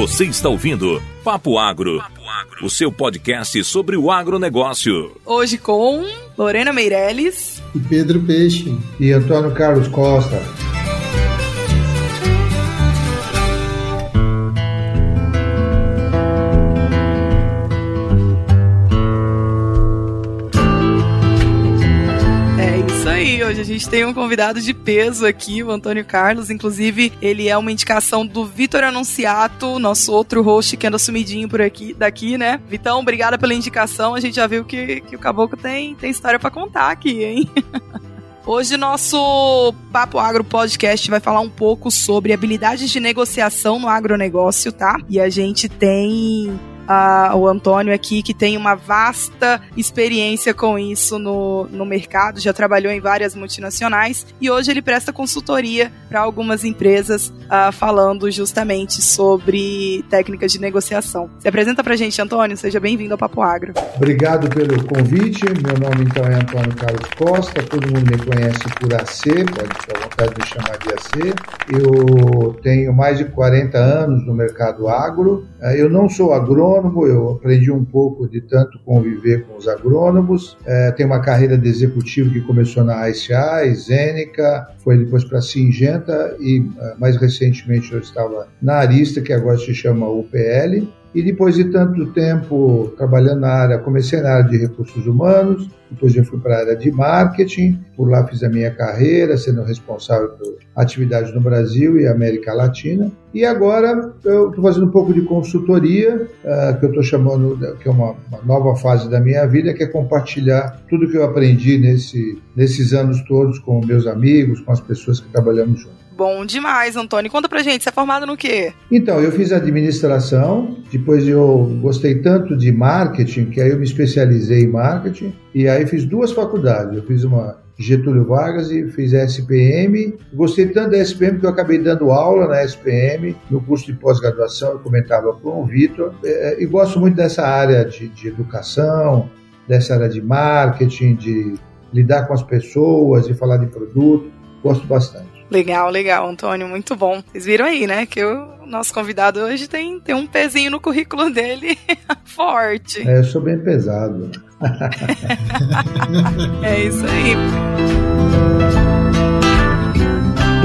Você está ouvindo Papo Agro, o seu podcast sobre o agronegócio. Hoje com Lorena Meirelles e Pedro Peixe e Antônio Carlos Costa. Gente tem um convidado de peso aqui, o Antônio Carlos. Inclusive, ele é uma indicação do Vitor Anunciato, nosso outro host que anda sumidinho por aqui, daqui, né? Vitão, obrigada pela indicação. A gente já viu que, que o Caboclo tem, tem história para contar aqui, hein? Hoje nosso Papo Agro Podcast vai falar um pouco sobre habilidades de negociação no agronegócio, tá? E a gente tem uh, o Antônio aqui, que tem uma vasta experiência com isso no, no mercado, já trabalhou em várias multinacionais e hoje ele presta consultoria para algumas empresas, uh, falando justamente sobre técnicas de negociação. Se apresenta para a gente, Antônio, seja bem-vindo ao Papo Agro. Obrigado pelo convite. Meu nome então é Antônio Carlos Costa, todo mundo me conhece por AC, pode ter vontade de me chamar de AC. Eu tenho mais de 40 anos no mercado agro. Ah, eu não sou agrônomo agrônomo, eu aprendi um pouco de tanto conviver com os agrônomos. É, tenho uma carreira de executivo que começou na ICA, Zênica, foi depois para Singenta e é, mais recentemente eu estava na Arista, que agora se chama UPL. E depois de tanto tempo trabalhando na área, comecei na área de recursos humanos, depois eu fui para a área de marketing, por lá fiz a minha carreira, sendo responsável por atividades no Brasil e América Latina. E agora eu estou fazendo um pouco de consultoria, uh, que eu estou chamando, que é uma, uma, nova fase da minha vida, que é compartilhar tudo que eu aprendi nesse, nesses anos todos com meus amigos, com as pessoas que trabalhamos juntos. Bom demais, Antônio. Conta pra gente, você é formado no quê? Então, eu fiz administração, depois eu gostei tanto de marketing, que aí eu me especializei em marketing, e aí fiz duas faculdades. Eu fiz uma Getúlio Vargas e fiz SPM. Gostei tanto da SPM que eu acabei dando aula na SPM, no curso de pós-graduação, eu comentava com o Vitor, é, e gosto muito dessa área de, de educação, dessa área de marketing, de lidar com as pessoas, e falar de produto, gosto bastante. Legal, legal, Antônio, muito bom. Vocês viram aí, né, que o nosso convidado hoje tem, tem um pezinho no currículo dele forte. É, eu sou bem pesado. é isso aí.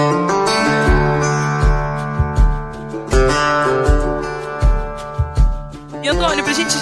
Thank you.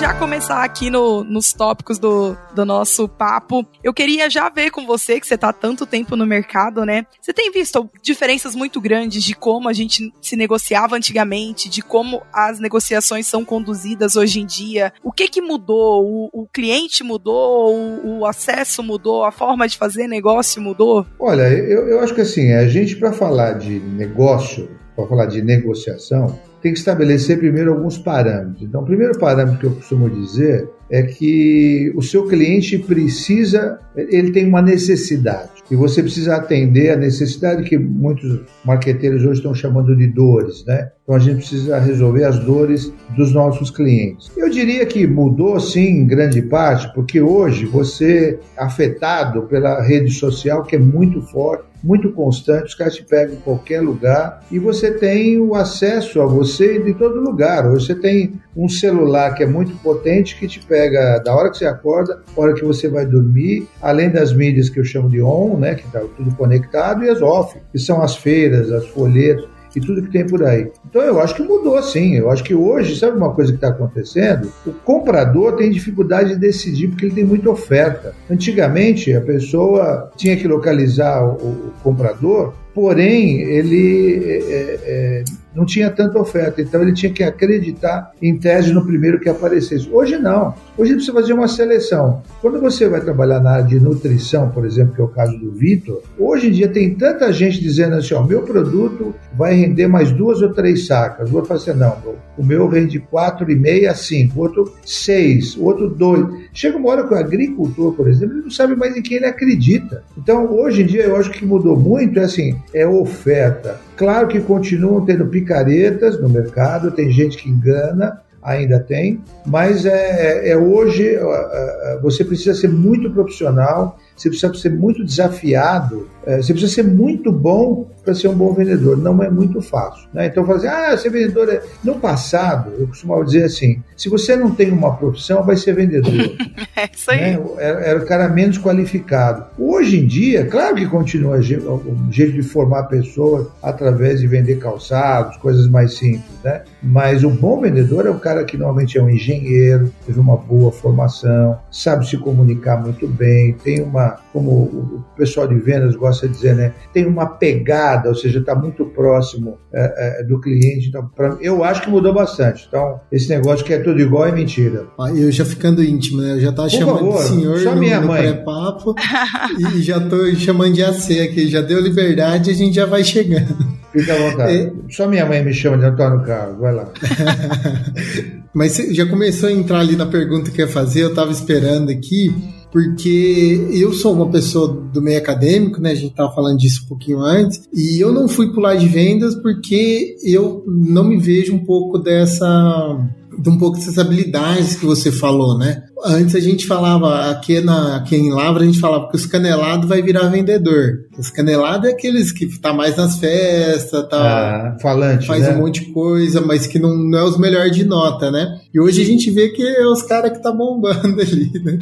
Já começar aqui no, nos tópicos do, do nosso papo, eu queria já ver com você, que você tá tanto tempo no mercado, né? Você tem visto diferenças muito grandes de como a gente se negociava antigamente, de como as negociações são conduzidas hoje em dia? O que que mudou? O, o cliente mudou? O, o, acesso mudou? A forma de fazer negócio mudou? Olha, eu, eu acho que assim, a gente para falar de negócio, para falar de negociação, tem que estabelecer primeiro alguns parâmetros. Então, o primeiro parâmetro que eu costumo dizer é que o seu cliente precisa, ele tem uma necessidade e você precisa atender a necessidade que muitos marqueteiros hoje estão chamando de dores, né? Então a gente precisa resolver as dores dos nossos clientes. Eu diria que mudou sim em grande parte, porque hoje você é afetado pela rede social que é muito forte, muito constante, os caras te pegam em qualquer lugar e você tem o acesso a você de todo lugar. Hoje você tem um celular que é muito potente que te pega da hora que você acorda, hora que você vai dormir, além das mídias que eu chamo de on, né, que está tudo conectado, e as off, que são as feiras, as folhetos e tudo que tem por aí. Então eu acho que mudou sim. Eu acho que hoje, sabe uma coisa que está acontecendo? O comprador tem dificuldade de decidir porque ele tem muita oferta. Antigamente a pessoa tinha que localizar o, o comprador, porém ele é, é, não tinha tanta oferta, então ele tinha que acreditar em tese no primeiro que aparecesse. Hoje não. Hoje precisa fazer uma seleção. Quando você vai trabalhar na área de nutrição, por exemplo, que é o caso do Vitor, hoje em dia tem tanta gente dizendo assim: ó, meu produto vai render mais duas ou três sacas. O outro fala assim: não, o meu rende quatro e meia, cinco, o outro seis, o outro dois. Chega uma hora que o agricultor, por exemplo, ele não sabe mais em quem ele acredita. Então, hoje em dia, eu acho que mudou muito, é assim, é oferta. Claro que continuam tendo picaretas no mercado, tem gente que engana, ainda tem, mas é, é hoje você precisa ser muito profissional, você precisa ser muito desafiado, é, você precisa ser muito bom para ser um bom vendedor. Não é muito fácil. Né? Então, fazer, ah, ser vendedor é. No passado, eu costumava dizer assim: se você não tem uma profissão, vai ser vendedor. é isso aí. Né? Era, era, o cara menos qualificado. Hoje em dia, claro que continua o jeito de formar pessoas através de vender calçados, coisas mais simples, né? Mas o bom vendedor é o cara que normalmente é um engenheiro, teve uma boa formação, sabe se comunicar muito bem, tem uma, como o pessoal de vendas gosta de dizer, né? Tem uma pegada, ou seja, está muito próximo é, é, do cliente. Então, pra, eu acho que mudou bastante. Então, esse negócio que é tudo igual é mentira. Ah, eu já ficando íntimo, né? Eu já estava chamando favor, de senhor só no, minha no pré-papo e já estou chamando de AC aqui. Já deu liberdade e a gente já vai chegando. Fica à vontade. É... Só minha mãe me chama de Antônio Carlos, vai lá. Mas já começou a entrar ali na pergunta que eu ia fazer, eu estava esperando aqui, porque eu sou uma pessoa do meio acadêmico, né? A gente estava falando disso um pouquinho antes, e eu não fui pular de vendas porque eu não me vejo um pouco dessa de um pouco dessas habilidades que você falou, né? Antes a gente falava, aqui, na, aqui em Lavra, a gente falava que os canelados vai virar vendedor. Os canelados é aqueles que tá mais nas festas, tá, ah, falante, faz né? um monte de coisa, mas que não, não é os melhores de nota, né? E hoje a gente vê que é os caras que tá bombando ali, né?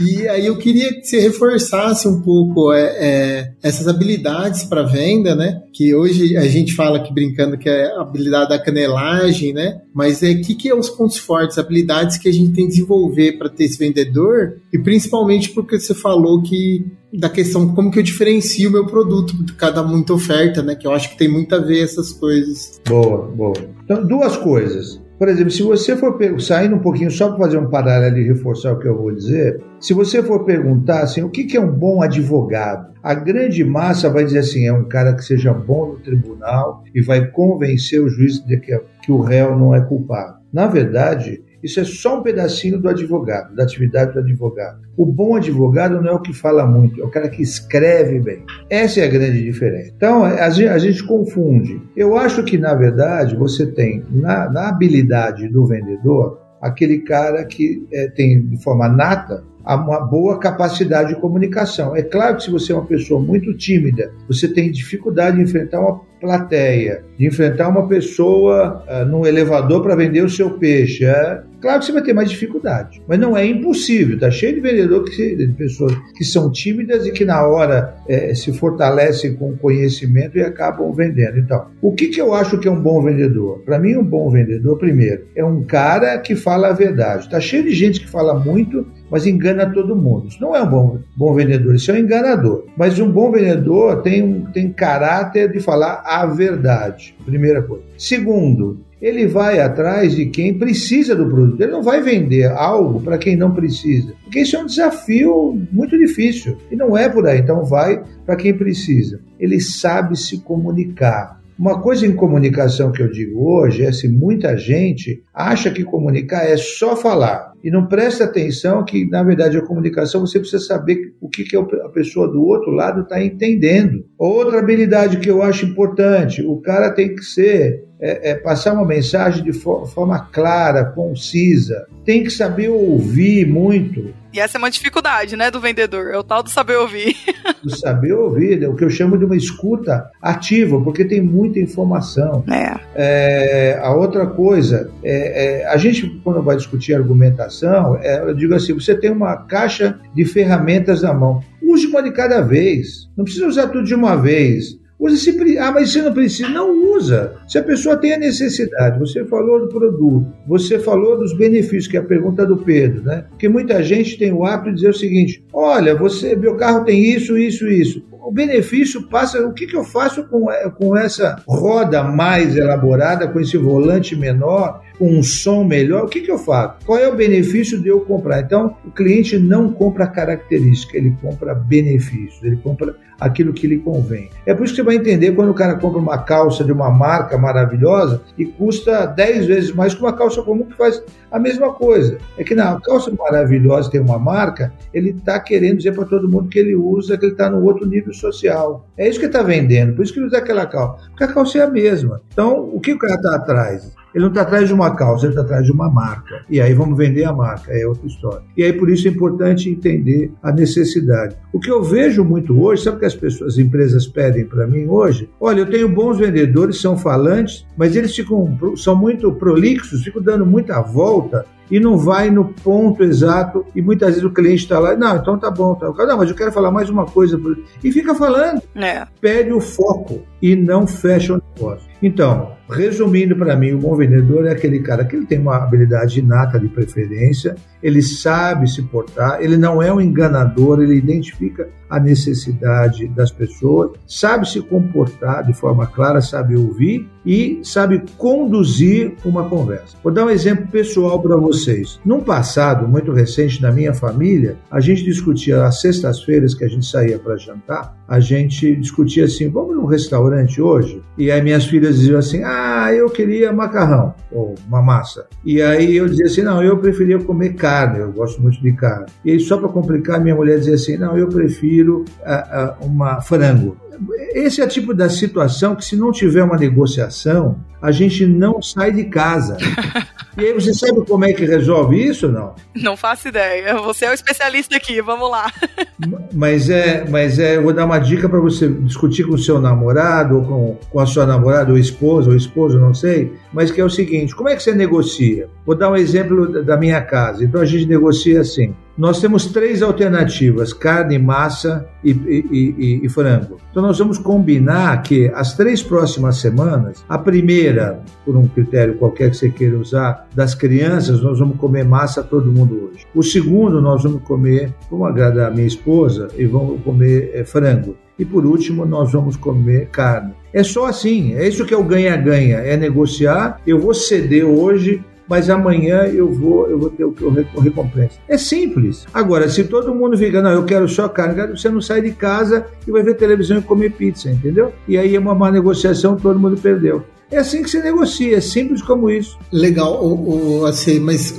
e aí eu queria que você reforçasse um pouco é, é, essas habilidades para venda, né? Que hoje a gente fala aqui brincando que é a habilidade da canelagem, né? Mas é que que é os pontos fortes, habilidades que a gente tem que desenvolver para ter esse vendedor e principalmente porque você falou que da questão como que eu diferencio o meu produto de cada muita oferta, né? Que eu acho que tem muito a ver essas coisas. Boa, boa. Então, duas coisas. Por exemplo, se você for saindo um pouquinho só para fazer um paralelo e reforçar o que eu vou dizer, se você for perguntar assim, o que, que é um bom advogado? A grande massa vai dizer assim, é um cara que seja bom no tribunal e vai convencer o juiz de que, que o réu não é culpado. Na verdade, isso é só um pedacinho do advogado, da atividade do advogado. O bom advogado não é o que fala muito, é o cara que escreve bem. Essa é a grande diferença. Então, a gente, a gente confunde. Eu acho que, na verdade, você tem na, na habilidade do vendedor aquele cara que é, tem de forma nata uma boa capacidade de comunicação. É claro que se você é uma pessoa muito tímida, você tem dificuldade de enfrentar uma plateia, de enfrentar uma pessoa uh, num elevador para vender o seu peixe. É, claro que você vai ter mais dificuldade, mas não é impossível. Tá cheio de vendedor que de pessoas que são tímidas e que na hora é, se fortalecem com conhecimento e acabam vendendo. Então, o que, que eu acho que é um bom vendedor? Para mim, um bom vendedor, primeiro, é um cara que fala a verdade. Tá cheio de gente que fala muito mas engana todo mundo. Isso não é um bom, bom vendedor, isso é um enganador. Mas um bom vendedor tem, tem caráter de falar a verdade, primeira coisa. Segundo, ele vai atrás de quem precisa do produto. Ele não vai vender algo para quem não precisa, porque isso é um desafio muito difícil e não é por aí. Então, vai para quem precisa. Ele sabe se comunicar. Uma coisa em comunicação que eu digo hoje é se muita gente acha que comunicar é só falar e não presta atenção que, na verdade, a comunicação você precisa saber o que, que a pessoa do outro lado está entendendo. Outra habilidade que eu acho importante, o cara tem que ser é, é, passar uma mensagem de forma clara, concisa. Tem que saber ouvir muito. E essa é uma dificuldade, né, do vendedor, é o tal do saber ouvir. Do saber ouvir, é o que eu chamo de uma escuta ativa, porque tem muita informação. É. é a outra coisa, é, é, a gente, quando vai discutir argumentação, é, eu digo assim: você tem uma caixa de ferramentas na mão. Use uma de cada vez. Não precisa usar tudo de uma vez. Use se, ah, mas você não precisa. Não usa. Se a pessoa tem a necessidade, você falou do produto, você falou dos benefícios, que é a pergunta do Pedro, né? Porque muita gente tem o hábito de dizer o seguinte: olha, você, meu carro tem isso, isso, isso. O benefício passa. O que, que eu faço com, com essa roda mais elaborada, com esse volante menor, com um som melhor? O que, que eu faço? Qual é o benefício de eu comprar? Então, o cliente não compra característica, ele compra benefícios, ele compra aquilo que lhe convém. É por isso que você vai entender quando o cara compra uma calça de uma marca maravilhosa e custa 10 vezes mais que uma calça comum que faz a mesma coisa. É que na calça maravilhosa tem uma marca, ele está querendo dizer para todo mundo que ele usa, que ele está no outro nível social. É isso que está vendendo, por isso que ele usa aquela calça. Porque a calça é a mesma. Então, o que o cara está atrás? Ele não está atrás de uma causa, ele está atrás de uma marca. E aí vamos vender a marca, é outra história. E aí por isso é importante entender a necessidade. O que eu vejo muito hoje, sabe o que as pessoas, as empresas pedem para mim hoje? Olha, eu tenho bons vendedores, são falantes, mas eles ficam, são muito prolixos, ficam dando muita volta e não vai no ponto exato e muitas vezes o cliente está lá, não, então tá bom, tá. não, mas eu quero falar mais uma coisa e fica falando, é. perde o foco e não fecha o negócio. Então, resumindo para mim, o bom vendedor é aquele cara que ele tem uma habilidade inata de preferência, ele sabe se portar, ele não é um enganador, ele identifica a necessidade das pessoas, sabe se comportar de forma clara, sabe ouvir e sabe conduzir uma conversa. Vou dar um exemplo pessoal para vocês. Num passado muito recente na minha família, a gente discutia às sextas-feiras que a gente saía para jantar, a gente discutia assim: vamos num restaurante hoje? E aí minhas filhas diziam assim: ah, eu queria macarrão ou uma massa. E aí eu dizia assim: não, eu preferia comer carne, eu gosto muito de carne. E aí, só para complicar, minha mulher dizia assim: não, eu prefiro uh, uh, uma frango. Esse é o tipo da situação que, se não tiver uma negociação, a gente não sai de casa. E aí você sabe como é que resolve isso ou não? Não faço ideia. Você é o especialista aqui, vamos lá. Mas é, mas é, eu vou dar uma dica para você discutir com o seu namorado, ou com, com a sua namorada, ou esposa, ou esposo, não sei, mas que é o seguinte: como é que você negocia? Vou dar um exemplo da minha casa. Então a gente negocia assim. Nós temos três alternativas: carne, massa e, e, e, e, frango. Então, nós vamos combinar que as três próximas semanas, a primeira, por um critério qualquer que você queira usar, das crianças, nós vamos comer massa todo mundo hoje. O segundo, nós vamos comer, vamos agradar a minha esposa, e vamos comer é, frango. E por último, nós vamos comer carne. É só assim, é isso que é o ganha-ganha, é negociar. Eu vou ceder hoje mas amanhã eu vou, eu vou ter o que eu recompensa. É simples. Agora, se todo mundo fica, não, eu quero só carne, você não sai de casa e vai ver televisão e comer pizza, entendeu? E aí é uma má negociação, todo mundo perdeu. É assim que se negocia, é simples como isso. Legal, o, o, assim, mas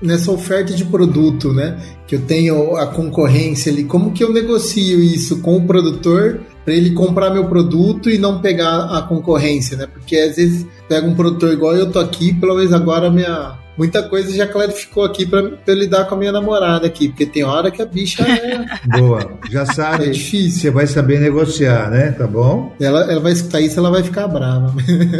nessa oferta de produto, né? Que eu tenho a concorrência ali, como que eu negocio isso com o produtor para ele comprar meu produto e não pegar a concorrência, né? Porque às vezes pega um produtor igual eu tô aqui, pelo menos agora minha muita coisa já clarificou aqui para eu lidar com a minha namorada aqui, porque tem hora que a bicha é. Boa, já sabe. É difícil. Você vai saber negociar, né? Tá bom? Ela, ela vai escutar isso, ela vai ficar brava.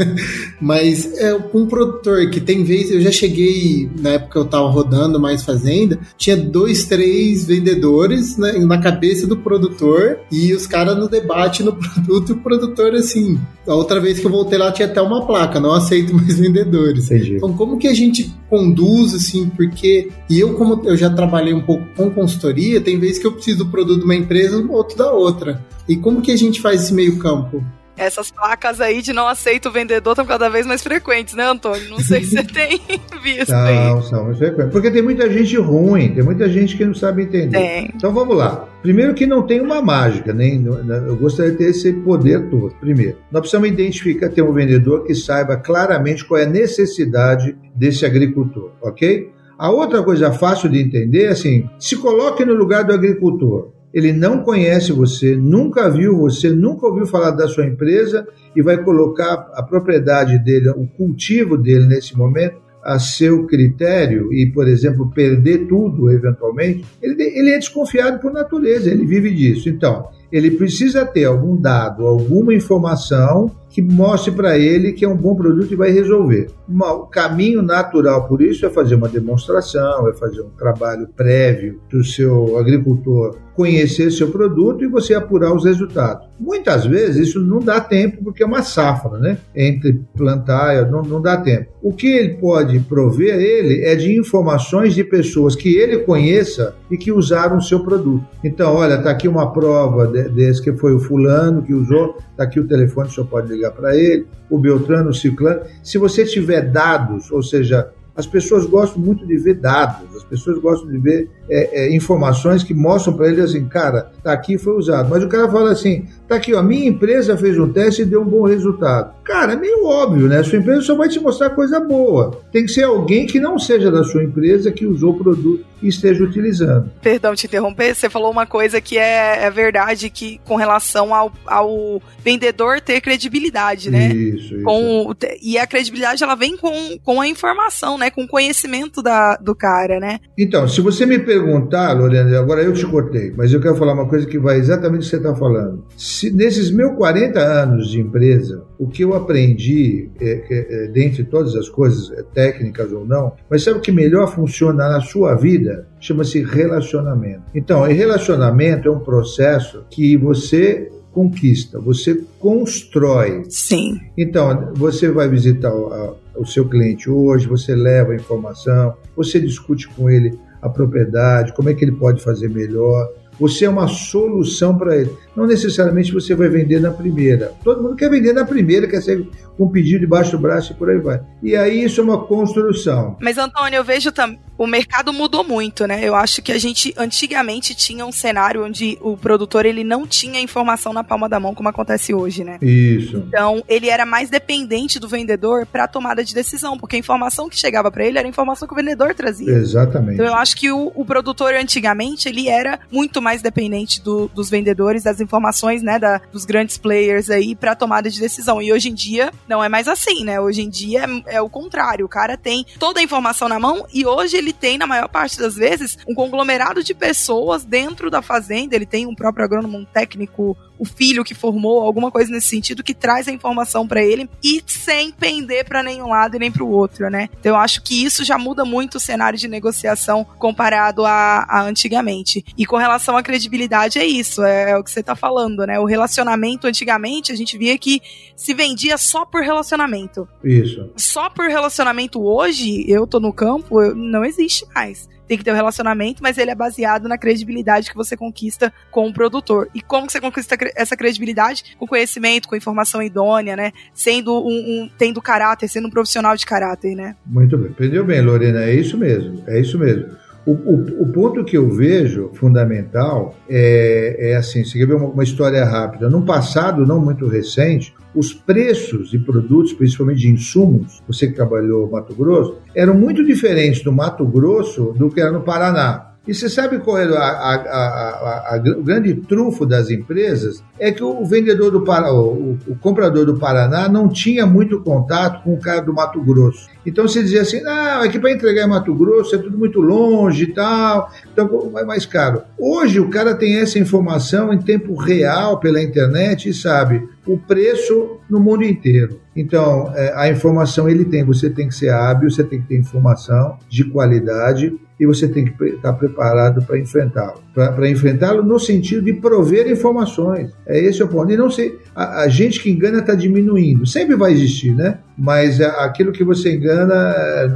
Mas é um produtor que tem vezes, eu já cheguei, na época eu tava rodando mais fazenda, tinha dois, três vendedores né, na cabeça do produtor e os caras no debate no produto e o produtor assim. A outra vez que eu voltei lá tinha até uma placa, não aceito mais vendedores. Entendi. Então, como que a gente conduz, assim, porque. E eu, como eu já trabalhei um pouco com consultoria, tem vezes que eu preciso do produto de uma empresa, outro da outra. E como que a gente faz esse meio campo? Essas placas aí de não aceito o vendedor estão cada vez mais frequentes, né, Antônio? Não sei se você tem visto não, aí. Não, são mais frequentes. Porque tem muita gente ruim, tem muita gente que não sabe entender. Tem. Então vamos lá. Primeiro que não tem uma mágica, nem eu gostaria de ter esse poder todo. Primeiro, nós precisamos identificar, ter um vendedor que saiba claramente qual é a necessidade desse agricultor, ok? A outra coisa fácil de entender é assim: se coloque no lugar do agricultor. Ele não conhece você, nunca viu você, nunca ouviu falar da sua empresa e vai colocar a propriedade dele, o cultivo dele nesse momento a seu critério e, por exemplo, perder tudo eventualmente, ele, ele é desconfiado por natureza, ele vive disso. Então, ele precisa ter algum dado, alguma informação que mostre para ele que é um bom produto e vai resolver. o caminho natural por isso é fazer uma demonstração, é fazer um trabalho prévio do seu agricultor conhecer seu produto e você apurar os resultados. Muitas vezes isso não dá tempo porque é uma safra, né? Entre plantar, não, não dá tempo. O que ele pode prover ele é de informações de pessoas que ele conheça e que usaram o seu produto. Então, olha, está aqui uma prova desse que foi o fulano que usou, tá aqui o telefone, o senhor pode ligar para ele, o Beltrano, o Ciclano. Se você tiver dados, ou seja, as pessoas gostam muito de ver dados, as pessoas gostam de ver é, é, informações que mostram para eles assim, cara, tá aqui foi usado. Mas o cara fala assim, tá aqui, ó, minha empresa fez um teste e deu um bom resultado. Cara, é meio óbvio, né? A sua empresa só vai te mostrar coisa boa. Tem que ser alguém que não seja da sua empresa que usou o produto e esteja utilizando. Perdão te interromper, você falou uma coisa que é, é verdade, que com relação ao, ao vendedor ter credibilidade, né? Isso, isso. Com, e a credibilidade ela vem com, com a informação, né? Com o conhecimento da, do cara, né? Então, se você me perguntar, Lorena, agora eu te cortei, mas eu quero falar uma coisa que vai exatamente o que você está falando. Se, nesses meus 40 anos de empresa, o que eu aprendi, é, é, é, dentre todas as coisas, é, técnicas ou não, mas sabe o que melhor funciona na sua vida? Chama-se relacionamento. Então, relacionamento é um processo que você conquista, você constrói. Sim. Então, você vai visitar o, o seu cliente hoje, você leva a informação, você discute com ele a propriedade, como é que ele pode fazer melhor. Você é uma solução para ele. Não necessariamente você vai vender na primeira. Todo mundo quer vender na primeira, quer ser com um pedido debaixo do braço e por aí vai. E aí isso é uma construção. Mas, Antônio, eu vejo também. O mercado mudou muito, né? Eu acho que a gente antigamente tinha um cenário onde o produtor ele não tinha informação na palma da mão, como acontece hoje, né? Isso. Então, ele era mais dependente do vendedor para a tomada de decisão, porque a informação que chegava para ele era a informação que o vendedor trazia. Exatamente. Então, eu acho que o, o produtor antigamente ele era muito mais dependente do, dos vendedores, das informações, né, da, dos grandes players aí para tomada de decisão. E hoje em dia não é mais assim, né? Hoje em dia é, é, o contrário. O cara tem toda a informação na mão e hoje ele tem, na maior parte das vezes, um conglomerado de pessoas dentro da fazenda. Ele tem um próprio agrônomo, um técnico, o filho que formou, alguma coisa nesse sentido, que traz a informação para ele e sem pender para nenhum lado e nem para o outro, né? Então eu acho que isso já muda muito o cenário de negociação comparado a, a antigamente. E com relação à credibilidade, é isso, é, é o que você tá falando, né? O relacionamento, antigamente, a gente via que se vendia só por relacionamento. Isso. Só por relacionamento hoje, eu tô no campo, não existe mais tem que ter um relacionamento, mas ele é baseado na credibilidade que você conquista com o produtor. E como você conquista essa credibilidade? Com conhecimento, com informação idônea, né? Sendo um, um tendo caráter, sendo um profissional de caráter, né? Muito bem. Entendeu bem, Lorena? É isso mesmo. É isso mesmo. O, o, o, ponto que eu vejo fundamental é, é assim: você quer ver uma, uma, história rápida? No passado, não muito recente, os preços de produtos, principalmente de insumos, você que trabalhou no Mato Grosso, eram muito diferentes do Mato Grosso do que era no Paraná. E você sabe qual é a, a, a, o grande trunfo das empresas? É que o vendedor do Paraná, o, o, comprador do Paraná não tinha muito contato com o cara do Mato Grosso. Então você dizia assim, não, aqui para entregar em Mato Grosso é tudo muito longe e tal, então vai mais caro. Hoje o cara tem essa informação em tempo real pela internet e sabe o preço no mundo inteiro. Então, é, a informação ele tem, você tem que ser hábil, você tem que ter informação de qualidade e você tem que estar preparado para enfrentá-lo. Para enfrentá-lo no sentido de prover informações. É esse o ponto. E não sei, a, a gente que engana está diminuindo. Sempre vai existir, né? Mas a, aquilo que você engana é,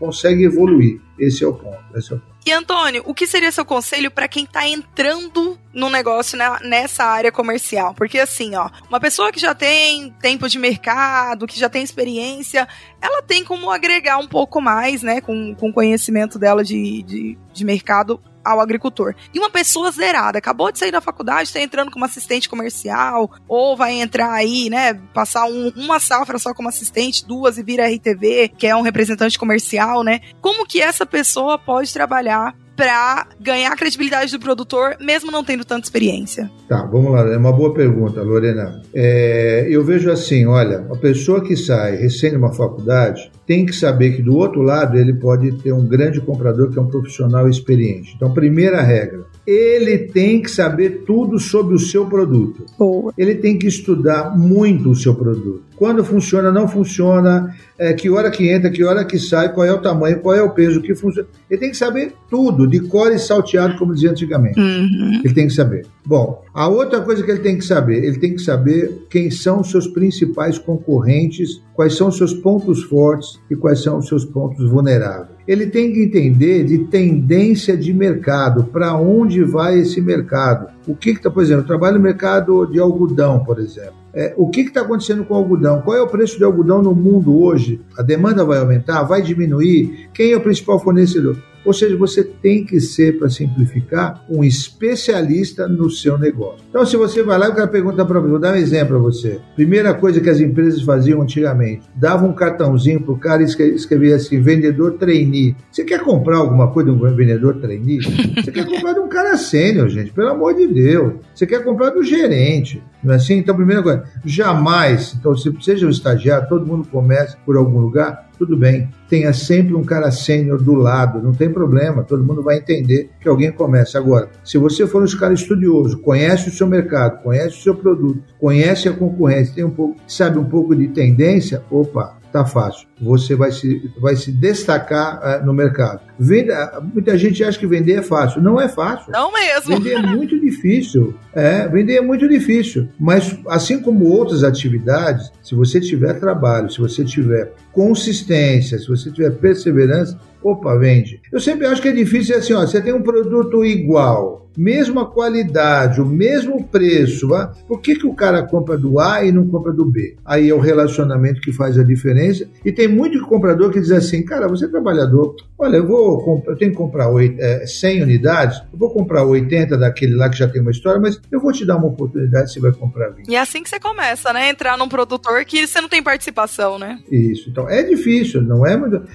consegue evoluir. Esse é o ponto. Esse é o ponto. E Antônio, o que seria seu conselho para quem está entrando no negócio nessa área comercial? Porque assim, ó, uma pessoa que já tem tempo de mercado, que já tem experiência, ela tem como agregar um pouco mais, né, com, com o conhecimento dela de, de, de mercado ao agricultor. E uma pessoa zerada, acabou de sair da faculdade, está entrando como assistente comercial, ou vai entrar aí, né, passar um, uma safra só como assistente, duas e vira RTV, que é um representante comercial, né? Como que essa pessoa pode trabalhar para ganhar a credibilidade do produtor, mesmo não tendo tanta experiência? Tá, vamos lá, é uma boa pergunta, Lorena. É, eu vejo assim, olha, a pessoa que sai recém de uma faculdade tem que saber que do outro lado ele pode ter um grande comprador que é um profissional experiente. Então, primeira regra, ele tem que saber tudo sobre o seu produto. Boa. Ele tem que estudar muito o seu produto. Quando funciona, não funciona, é, que hora que entra, que hora que sai, qual é o tamanho, qual é o peso, o que funciona. Ele tem que saber tudo, de cor e salteado, como dizia antigamente. Uhum. Ele tem que saber. Bom, a outra coisa que ele tem que saber, ele tem que saber quem são os seus principais concorrentes, quais são os seus pontos fortes e quais são os seus pontos vulneráveis. Ele tem que entender de tendência de mercado, para onde vai esse mercado. O que está, por exemplo, eu trabalho no mercado de algodão, por exemplo. É, o que está acontecendo com o algodão? Qual é o preço de algodão no mundo hoje? A demanda vai aumentar? Vai diminuir? Quem é o principal fornecedor? Ou seja, você tem que ser, para simplificar, um especialista no seu negócio. Então, se você vai lá e o cara pergunta para você, vou dar um exemplo para você. Primeira coisa que as empresas faziam antigamente, dava um cartãozinho para o cara e escrevia assim, vendedor trainee. Você quer comprar alguma coisa de um vendedor trainee? Você quer comprar de um cara sênior, gente, pelo amor de Deus. Você quer comprar do gerente, não é assim? Então, primeira coisa, jamais, então, se seja um estagiário, todo mundo começa por algum lugar, tudo bem. Tenha sempre um cara sênior do lado, não tem problema, todo mundo vai entender que alguém começa. Agora, se você for um cara estudioso, conhece o seu mercado, conhece o seu produto, conhece a concorrência, tem um pouco, sabe um pouco de tendência, opa, tá fácil. Você vai se, vai se destacar uh, no mercado. Venda, muita gente acha que vender é fácil. Não é fácil. Não mesmo. Vender é muito difícil. É, vender é muito difícil. Mas, assim como outras atividades, se você tiver trabalho, se você tiver consistência, se você tiver perseverança, opa, vende. Eu sempre acho que é difícil assim, ó, você tem um produto igual, mesma qualidade, o mesmo preço, vá? por que, que o cara compra do A e não compra do B? Aí é o relacionamento que faz a diferença. E tem muito comprador que diz assim, cara, você é trabalhador, olha, eu vou eu tenho que comprar 100 é, unidades, eu vou comprar 80 daquele lá que já tem uma história, mas eu vou te dar uma oportunidade, você vai comprar 20. E é assim que você começa, né? Entrar num produtor que você não tem participação, né? Isso, então é difícil, não é?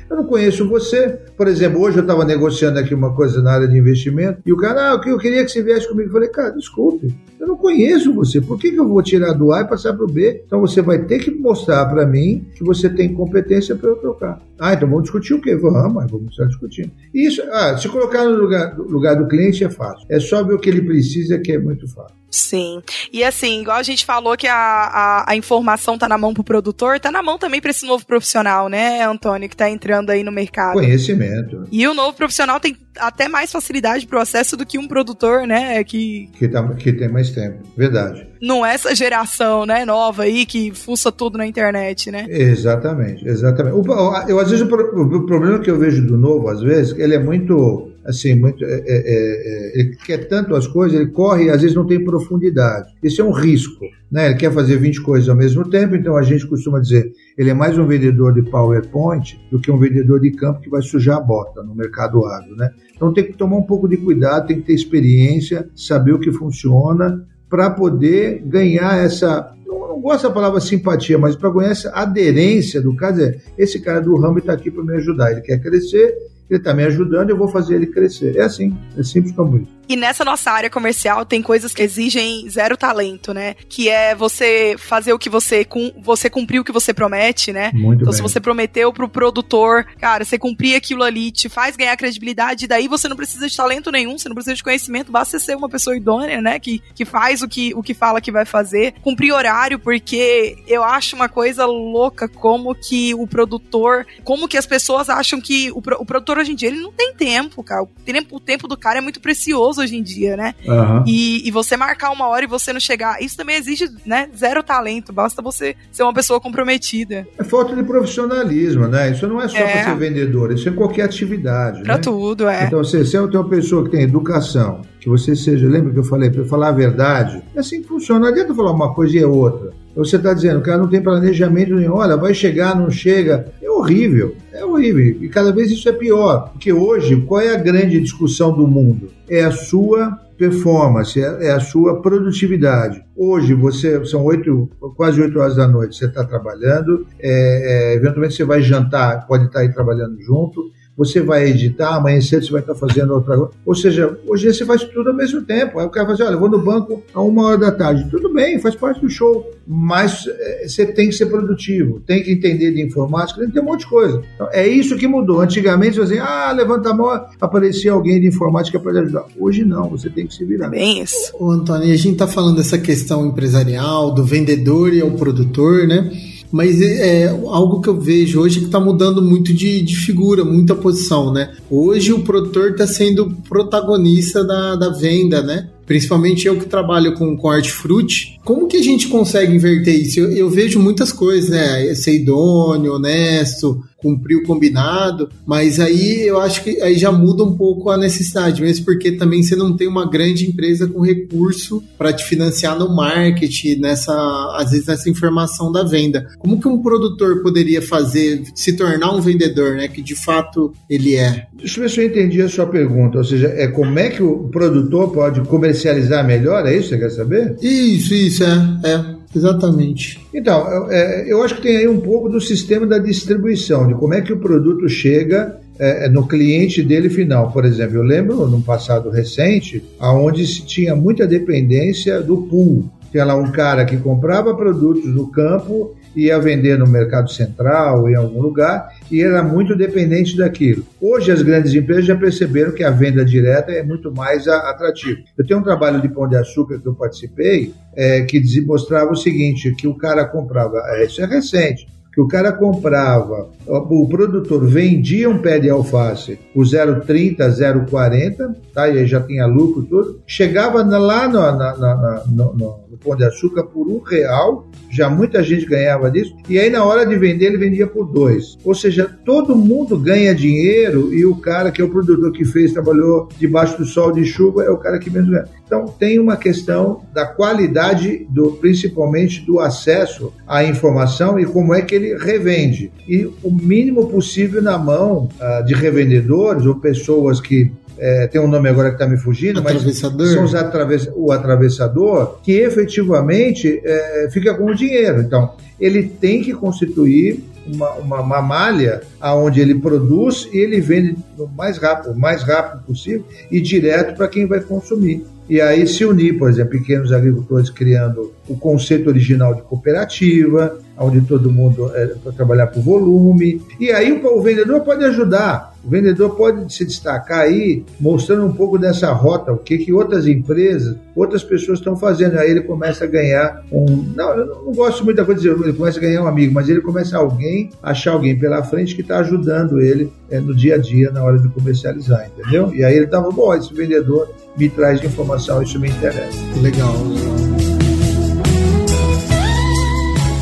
Eu não conheço você. Por exemplo, hoje eu estava negociando aqui uma coisa na área de investimento e o cara, ah, eu queria que você viesse comigo. Eu falei, cara, desculpe, eu não conheço você. Por que, que eu vou tirar do A e passar para o B? Então você vai ter que mostrar para mim que você tem competência para eu trocar. Ah, então vamos discutir o quê? Vamos, vamos estar discutindo. Isso, ah, se colocar no lugar, no lugar do cliente é fácil. É só ver o que ele precisa que é muito fácil. Sim. E assim, igual a gente falou que a, a, a informação tá na mão pro produtor, tá na mão também para esse novo profissional, né, Antônio, que tá entrando aí no mercado. Conhecimento. E o novo profissional tem até mais facilidade pro acesso do que um produtor, né, que... Que, tá, que tem mais tempo, verdade. Não é essa geração, né, nova aí, que fuça tudo na internet, né? Exatamente, exatamente. O, eu, às vezes, o, o problema que eu vejo do novo, às vezes, ele é muito assim, muito, é, é, é, ele quer tanto as coisas, ele corre e às vezes não tem profundidade. Isso é um risco. Né? Ele quer fazer 20 coisas ao mesmo tempo, então a gente costuma dizer ele é mais um vendedor de PowerPoint do que um vendedor de campo que vai sujar a bota no mercado agro. Né? Então tem que tomar um pouco de cuidado, tem que ter experiência, saber o que funciona para poder ganhar essa não gosto da palavra simpatia, mas para ganhar essa aderência do cara, esse cara do ramo está aqui para me ajudar, ele quer crescer, ele está me ajudando, eu vou fazer ele crescer. É assim, é simples como isso. E nessa nossa área comercial tem coisas que exigem zero talento, né? Que é você fazer o que você com você cumprir o que você promete, né? Muito então bem. se você prometeu pro produtor, cara, você cumprir aquilo ali, te faz ganhar credibilidade, e daí você não precisa de talento nenhum, você não precisa de conhecimento, basta ser uma pessoa idônea, né? Que, que faz o que, o que fala que vai fazer. Cumprir horário, porque eu acho uma coisa louca como que o produtor, como que as pessoas acham que o, o produtor hoje em dia ele não tem tempo, cara. O tempo, o tempo do cara é muito precioso hoje em dia, né? Uhum. E, e você marcar uma hora e você não chegar, isso também exige, né, zero talento, basta você ser uma pessoa comprometida. É falta de profissionalismo, né? Isso não é só é. para ser vendedor, isso é qualquer atividade. Pra né? tudo, é. Então, se você é uma pessoa que tem educação, que você seja, lembra que eu falei, para falar a verdade, é assim que funciona. Não adianta falar uma coisa e é outra. Você está dizendo, o cara não tem planejamento nenhum, olha, vai chegar, não chega. Horrível, é horrível. E cada vez isso é pior. Porque hoje, qual é a grande discussão do mundo? É a sua performance, é, é a sua produtividade. Hoje, você são oito, quase oito horas da noite, você está trabalhando, é, é, eventualmente você vai jantar, pode estar tá aí trabalhando junto, você vai editar, amanhã cedo você vai estar fazendo outra coisa. Ou seja, hoje você faz tudo ao mesmo tempo. Aí o cara fala assim, olha, eu vou no banco a uma hora da tarde. Tudo bem, faz parte do show. Mas é, você tem que ser produtivo, tem que entender de informática, tem que ter um monte de coisa. Então, é isso que mudou. Antigamente, você assim, ah, levanta a mão, aparecia alguém de informática para ajudar. Hoje não, você tem que se virar. Bem isso. Ô, Antônio, a gente está falando dessa questão empresarial, do vendedor e ao produtor, né? Mas é, é algo que eu vejo hoje que está mudando muito de, de, figura, muita posição, né? Hoje o produtor está sendo protagonista da, da venda, né? Principalmente eu que trabalho com, com hortifruti. Como que a gente consegue inverter isso? Eu, eu vejo muitas coisas, né? Ser idôneo, honesto, cumprir o combinado, mas aí eu acho que aí já muda um pouco a necessidade, mesmo porque também você não tem uma grande empresa com recurso para te financiar no marketing, nessa, às vezes nessa informação da venda. Como que um produtor poderia fazer, se tornar um vendedor, né? Que de fato ele é. Deixa eu ver se eu entendi a sua pergunta. Ou seja, é como é que o produtor pode comercializar melhor? É isso que você quer saber? Isso, isso, é. é. Exatamente. Então, é, eu acho que tem aí um pouco do sistema da distribuição, de como é que o produto chega é, é, no cliente dele final. Por exemplo, eu lembro num passado recente, aonde se tinha muita dependência do pool. Tinha lá um cara que comprava produtos no campo ia vender no mercado central, em algum lugar, e era muito dependente daquilo. Hoje as grandes empresas já perceberam que a venda direta é muito mais atrativa. Eu tenho um trabalho de pão de açúcar que eu participei, é, que mostrava o seguinte, que o cara comprava, é, isso é recente, que o cara comprava, o produtor vendia um pé de alface por 0,30, 0,40, tá? e aí já tinha lucro tudo, chegava lá no, na, na, no, no, no Pão de Açúcar por um real, já muita gente ganhava disso, e aí na hora de vender ele vendia por dois. Ou seja, todo mundo ganha dinheiro e o cara que é o produtor que fez, trabalhou debaixo do sol de chuva, é o cara que menos ganha. Então tem uma questão da qualidade, do, principalmente do acesso à informação e como é que ele revende. E o mínimo possível na mão uh, de revendedores ou pessoas que é, tem um nome agora que está me fugindo, mas são os atravess, o atravessador, que efetivamente é, fica com o dinheiro. Então, ele tem que constituir uma, uma, uma malha aonde ele produz e ele vende o mais rápido, o mais rápido possível e direto para quem vai consumir. E aí se unir, por exemplo, pequenos agricultores criando o conceito original de cooperativa, onde todo mundo é, para trabalhar por volume. E aí o, o vendedor pode ajudar. O vendedor pode se destacar aí, mostrando um pouco dessa rota, o que, que outras empresas, outras pessoas estão fazendo. Aí ele começa a ganhar um. Não, eu não gosto muito da coisa de dizer, ele começa a ganhar um amigo, mas ele começa alguém, achar alguém pela frente que está ajudando ele é, no dia a dia, na hora de comercializar, entendeu? E aí ele estava, bom, esse vendedor me traz informação, isso me interessa. Legal, legal.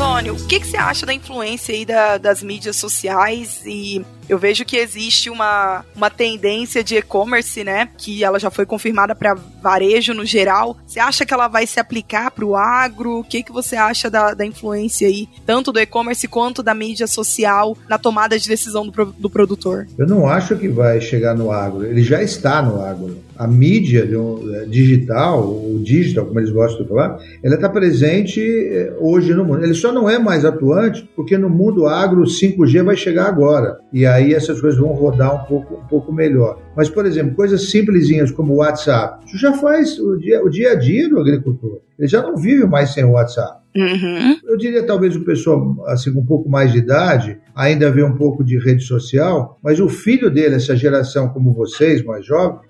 Antônio, o que, que você acha da influência aí da, das mídias sociais e eu vejo que existe uma, uma tendência de e-commerce, né? Que ela já foi confirmada para varejo no geral. Você acha que ela vai se aplicar para o agro? O que, que você acha da, da influência aí, tanto do e-commerce quanto da mídia social na tomada de decisão do, do produtor? Eu não acho que vai chegar no agro. Ele já está no agro. A mídia é, digital, o digital, como eles gostam de falar, ela está presente é, hoje no mundo. Ele só não é mais atuante porque no mundo agro o 5G vai chegar agora. E aí essas coisas vão rodar um pouco, um pouco melhor. Mas, por exemplo, coisas simplesinhas como o WhatsApp, isso já faz o dia, o dia a dia do agricultor. Ele já não vive mais sem o WhatsApp. Uhum. Eu diria talvez o pessoal assim com um pouco mais de idade ainda vê um pouco de rede social, mas o filho dele, essa geração como vocês, mais jovens,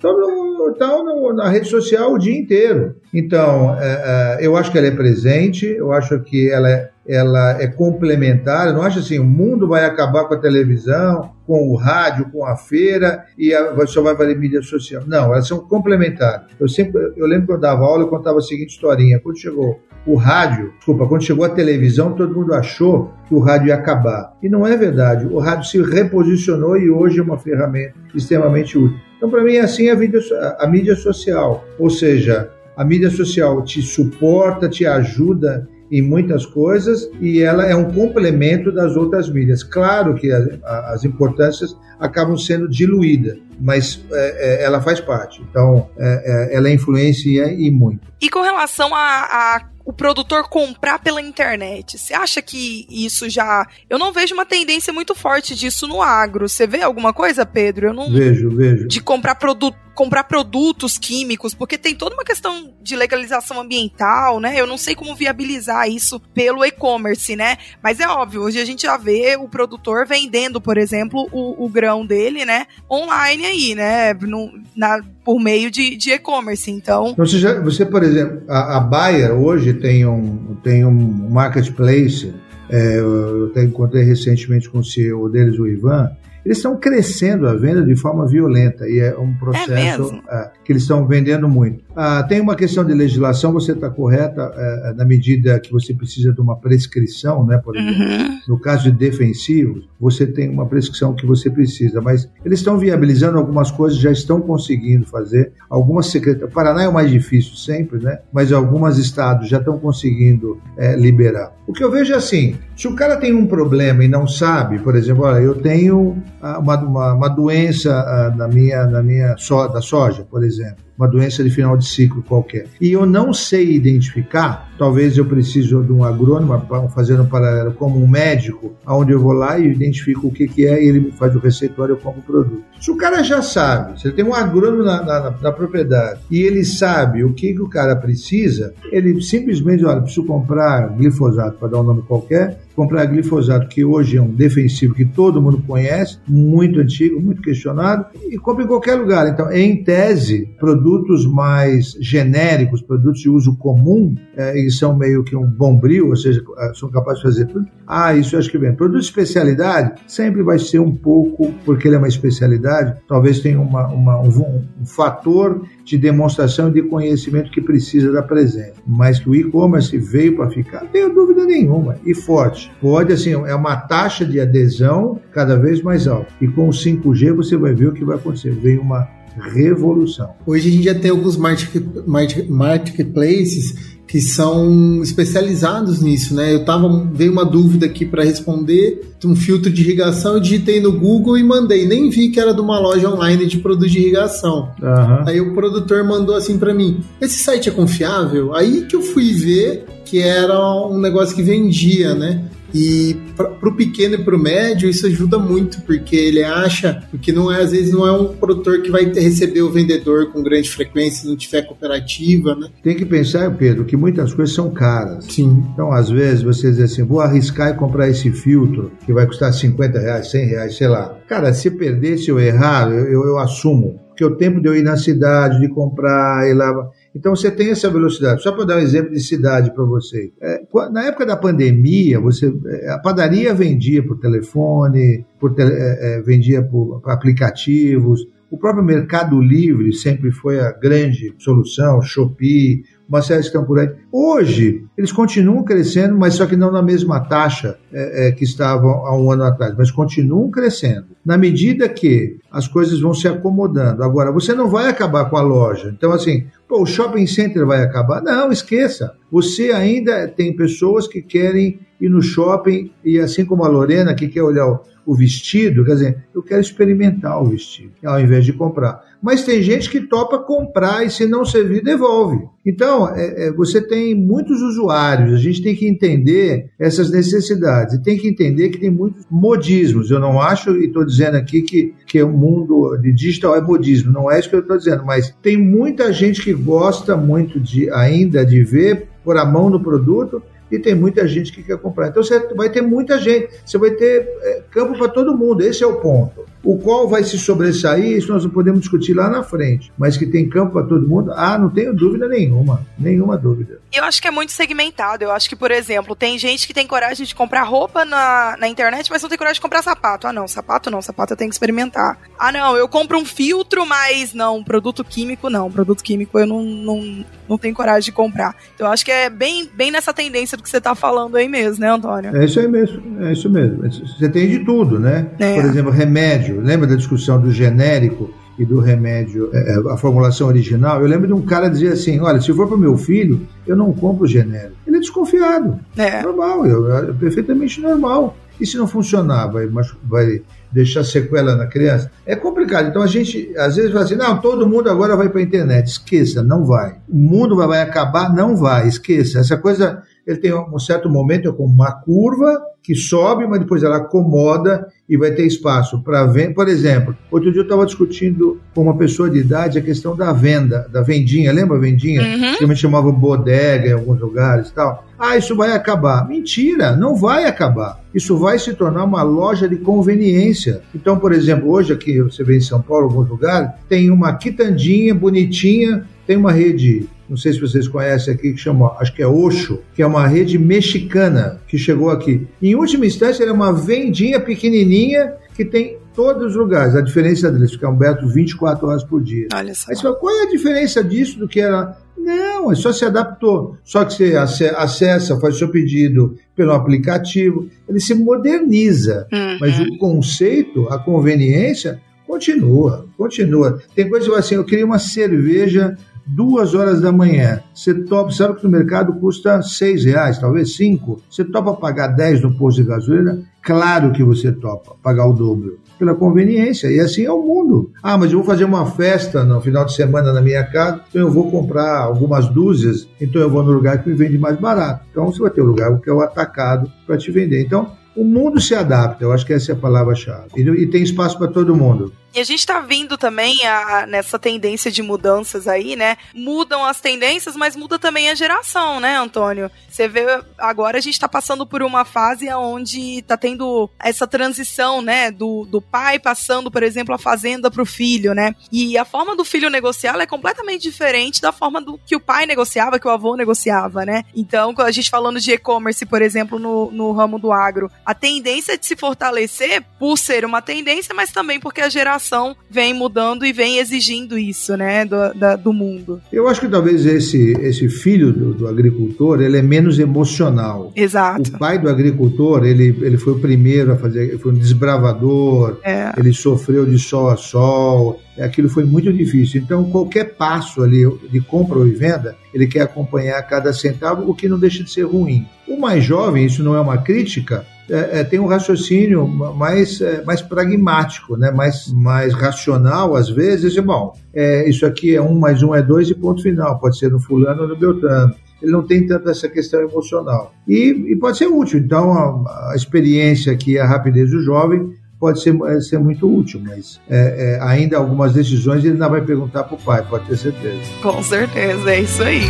no, na rede social o dia inteiro. Então, é, é, eu acho que ela é presente, eu acho que ela é, ela é complementar. Eu não acho assim, o mundo vai acabar com a televisão, com o rádio, com a feira e a, só vai valer mídia social. Não, elas são complementares. Eu sempre, eu lembro que eu dava aula, eu contava a seguinte historinha. Quando chegou o rádio, desculpa, quando chegou a televisão, todo mundo achou que o rádio ia acabar. E não é verdade. O rádio se reposicionou e hoje é uma ferramenta extremamente útil. Então, para mim, assim é a, vida, a mídia social. Ou seja, a mídia social te suporta, te ajuda em muitas coisas e ela é um complemento das outras mídias. Claro que a, a, as importâncias acabam sendo diluídas, mas é, é, ela faz parte. Então, é, é ela influencia e muito. E com relação a, a o produtor comprar pela internet. Você acha que isso já. Eu não vejo uma tendência muito forte disso no agro. Você vê alguma coisa, Pedro? Eu não. Vejo, vejo. De comprar produto comprar produtos químicos, porque tem toda uma questão de legalização ambiental, né? Eu não sei como viabilizar isso pelo e-commerce, né? Mas é óbvio, hoje a gente já vê o produtor vendendo, por exemplo, o, o grão dele, né? Online aí, né? No, na, por meio de, de e-commerce. Então. Você, já, você, por exemplo, a, a Bayer hoje tem um, tem um marketplace. É, eu até encontrei recentemente com o CEO deles, o Ivan, eles estão crescendo a venda de forma violenta e é um processo é é, que eles estão vendendo muito. Ah, tem uma questão de legislação, você está correta é, na medida que você precisa de uma prescrição, né? Por exemplo, uhum. no caso de defensivos, você tem uma prescrição que você precisa, mas eles estão viabilizando algumas coisas, já estão conseguindo fazer. Algumas secretarias, Paraná é o mais difícil sempre, né? Mas alguns estados já estão conseguindo é, liberar. O que eu vejo é assim: se o cara tem um problema e não sabe, por exemplo, olha, eu tenho uma, uma, doença ah, na minha, na minha so, da soja, por exemplo uma doença de final de ciclo qualquer, e eu não sei identificar, talvez eu precise de um agrônomo, fazendo um paralelo, como um médico, onde eu vou lá e identifico o que, que é, e ele me faz o receituário, eu compro o produto. Se o cara já sabe, se ele tem um agrônomo na, na, na propriedade, e ele sabe o que, que o cara precisa, ele simplesmente, olha, preciso comprar glifosato, para dar um nome qualquer, comprar glifosato, que hoje é um defensivo que todo mundo conhece, muito antigo, muito questionado, e compra em qualquer lugar. Então, em tese, produtos mais genéricos, produtos de uso comum, é, e são meio que um bombril, ou seja, é, são capazes de fazer tudo. Ah, isso eu acho que vem. Produto de especialidade sempre vai ser um pouco, porque ele é uma especialidade, talvez tenha uma, uma um, um fator de demonstração e de conhecimento que precisa da presença. Mas que o e-commerce veio para ficar, não tenho dúvida nenhuma, e forte. Pode, assim, é uma taxa de adesão cada vez mais alta. E com o 5G você vai ver o que vai acontecer. Vem uma revolução. Hoje a gente já tem alguns marketplaces que são especializados nisso, né? Eu tava veio uma dúvida aqui para responder, um filtro de irrigação, eu digitei no Google e mandei, nem vi que era de uma loja online de produto de irrigação. Uhum. Aí o produtor mandou assim para mim: "Esse site é confiável?" Aí que eu fui ver que era um negócio que vendia, né? E para o pequeno e para o médio isso ajuda muito, porque ele acha, porque não é, às vezes não é um produtor que vai receber o vendedor com grande frequência se não tiver cooperativa, né? Tem que pensar, Pedro, que muitas coisas são caras. Sim. Então, às vezes, você diz assim, vou arriscar e comprar esse filtro que vai custar 50 reais, 100 reais, sei lá. Cara, se perder, se eu errar, eu, eu, eu assumo. Porque o tempo de eu ir na cidade, de comprar, e lá então você tem essa velocidade. Só para dar um exemplo de cidade para você. É, na época da pandemia, você, é, a padaria vendia por telefone, por tele, é, é, vendia por aplicativos. O próprio Mercado Livre sempre foi a grande solução, Shopee, uma série por aí. Hoje, eles continuam crescendo, mas só que não na mesma taxa é, é, que estavam há um ano atrás, mas continuam crescendo. Na medida que as coisas vão se acomodando. Agora, você não vai acabar com a loja. Então, assim, pô, o shopping center vai acabar? Não, esqueça. Você ainda tem pessoas que querem ir no shopping e, assim como a Lorena, que quer olhar o, o vestido, quer dizer, eu quero experimentar o vestido, ao invés de comprar. Mas tem gente que topa comprar e, se não servir, devolve. Então, é, é, você tem muitos usuários, a gente tem que entender essas necessidades e tem que entender que tem muitos modismos. Eu não acho, e estou dizendo aqui que, que o mundo de digital é modismo, não é isso que eu estou dizendo, mas tem muita gente que gosta muito de ainda de ver por a mão no produto e tem muita gente que quer comprar. Então você vai ter muita gente, você vai ter é, campo para todo mundo, esse é o ponto. O qual vai se sobressair, isso nós não podemos discutir lá na frente, mas que tem campo para todo mundo, ah, não tenho dúvida nenhuma, nenhuma dúvida. Eu acho que é muito segmentado. Eu acho que, por exemplo, tem gente que tem coragem de comprar roupa na, na internet, mas não tem coragem de comprar sapato. Ah, não, sapato não, sapato eu tenho que experimentar. Ah, não, eu compro um filtro, mas não, produto químico não, produto químico eu não, não, não tenho coragem de comprar. Então eu acho que é bem, bem nessa tendência do que você está falando aí mesmo, né, Antônio? É isso aí mesmo, é isso mesmo. Você tem de tudo, né? É. Por exemplo, remédio. Lembra da discussão do genérico e do remédio, é, é, a formulação original? Eu lembro de um cara dizer assim: olha, se for para o meu filho, eu não compro genérico. Ele é desconfiado. É. Normal, é perfeitamente normal. E se não funcionar, vai, vai deixar sequela na criança? É complicado. Então a gente às vezes fala assim: não, todo mundo agora vai para a internet. Esqueça, não vai. O mundo vai acabar, não vai. Esqueça. Essa coisa ele tem um certo momento como uma curva que sobe, mas depois ela acomoda e vai ter espaço para venda. Por exemplo, outro dia eu estava discutindo com uma pessoa de idade a questão da venda, da vendinha, lembra a vendinha? Uhum. Que a gente chamava bodega em alguns lugares e tal. Ah, isso vai acabar. Mentira, não vai acabar. Isso vai se tornar uma loja de conveniência. Então, por exemplo, hoje aqui você vê em São Paulo, alguns lugares, tem uma quitandinha bonitinha, tem uma rede não sei se vocês conhecem aqui, que chama, acho que é Oxo, que é uma rede mexicana que chegou aqui. Em última instância, ela é uma vendinha pequenininha que tem todos os lugares. A diferença deles fica aberto 24 horas por dia. Olha só. Aí você fala, qual é a diferença disso do que era? Não, é só se adaptou. Só que você acessa, faz seu pedido pelo aplicativo, ele se moderniza. Uhum. Mas o conceito, a conveniência, continua, continua. Tem coisa assim, eu queria uma cerveja duas horas da manhã, você topa, sabe que no mercado custa seis reais, talvez cinco, você topa pagar dez no posto de gasolina? Claro que você topa pagar o dobro, pela conveniência, e assim é o mundo. Ah, mas eu vou fazer uma festa no final de semana na minha casa, então eu vou comprar algumas dúzias, então eu vou no lugar que me vende mais barato. Então você vai ter um lugar que é o atacado para te vender. Então, o mundo se adapta, eu acho que essa é a palavra-chave. E, e tem espaço para todo mundo. E a gente tá vindo também a, nessa tendência de mudanças aí, né? Mudam as tendências, mas muda também a geração, né, Antônio? Você vê, agora a gente tá passando por uma fase onde tá tendo essa transição, né, do, do pai passando, por exemplo, a fazenda pro filho, né? E a forma do filho negociar é completamente diferente da forma do que o pai negociava, que o avô negociava, né? Então, a gente falando de e-commerce, por exemplo, no, no ramo do agro, a tendência é de se fortalecer por ser uma tendência, mas também porque a geração vem mudando e vem exigindo isso, né, do, da, do mundo. Eu acho que talvez esse, esse filho do, do, agricultor, ele é menos emocional. Exato. O pai do agricultor, ele, ele foi o primeiro a fazer, ele foi um desbravador, é. ele sofreu de sol a sol, aquilo foi muito difícil. Então, qualquer passo ali de compra ou venda, ele quer acompanhar cada centavo, o que não deixa de ser ruim. O mais jovem, isso não é uma crítica, é, é, tem um raciocínio mais, é, mais pragmático, né? mais, mais racional, às vezes, e, bom, é, isso aqui é um mais um é dois e ponto final, pode ser no fulano ou no Beltrano. Ele não tem tanto essa questão emocional. E, e pode ser útil. Então, a, a experiência aqui, a rapidez do jovem, pode ser, é, ser muito útil, mas é, é, ainda algumas decisões ele ainda vai perguntar para o pai, pode ter certeza. Com certeza, é isso aí.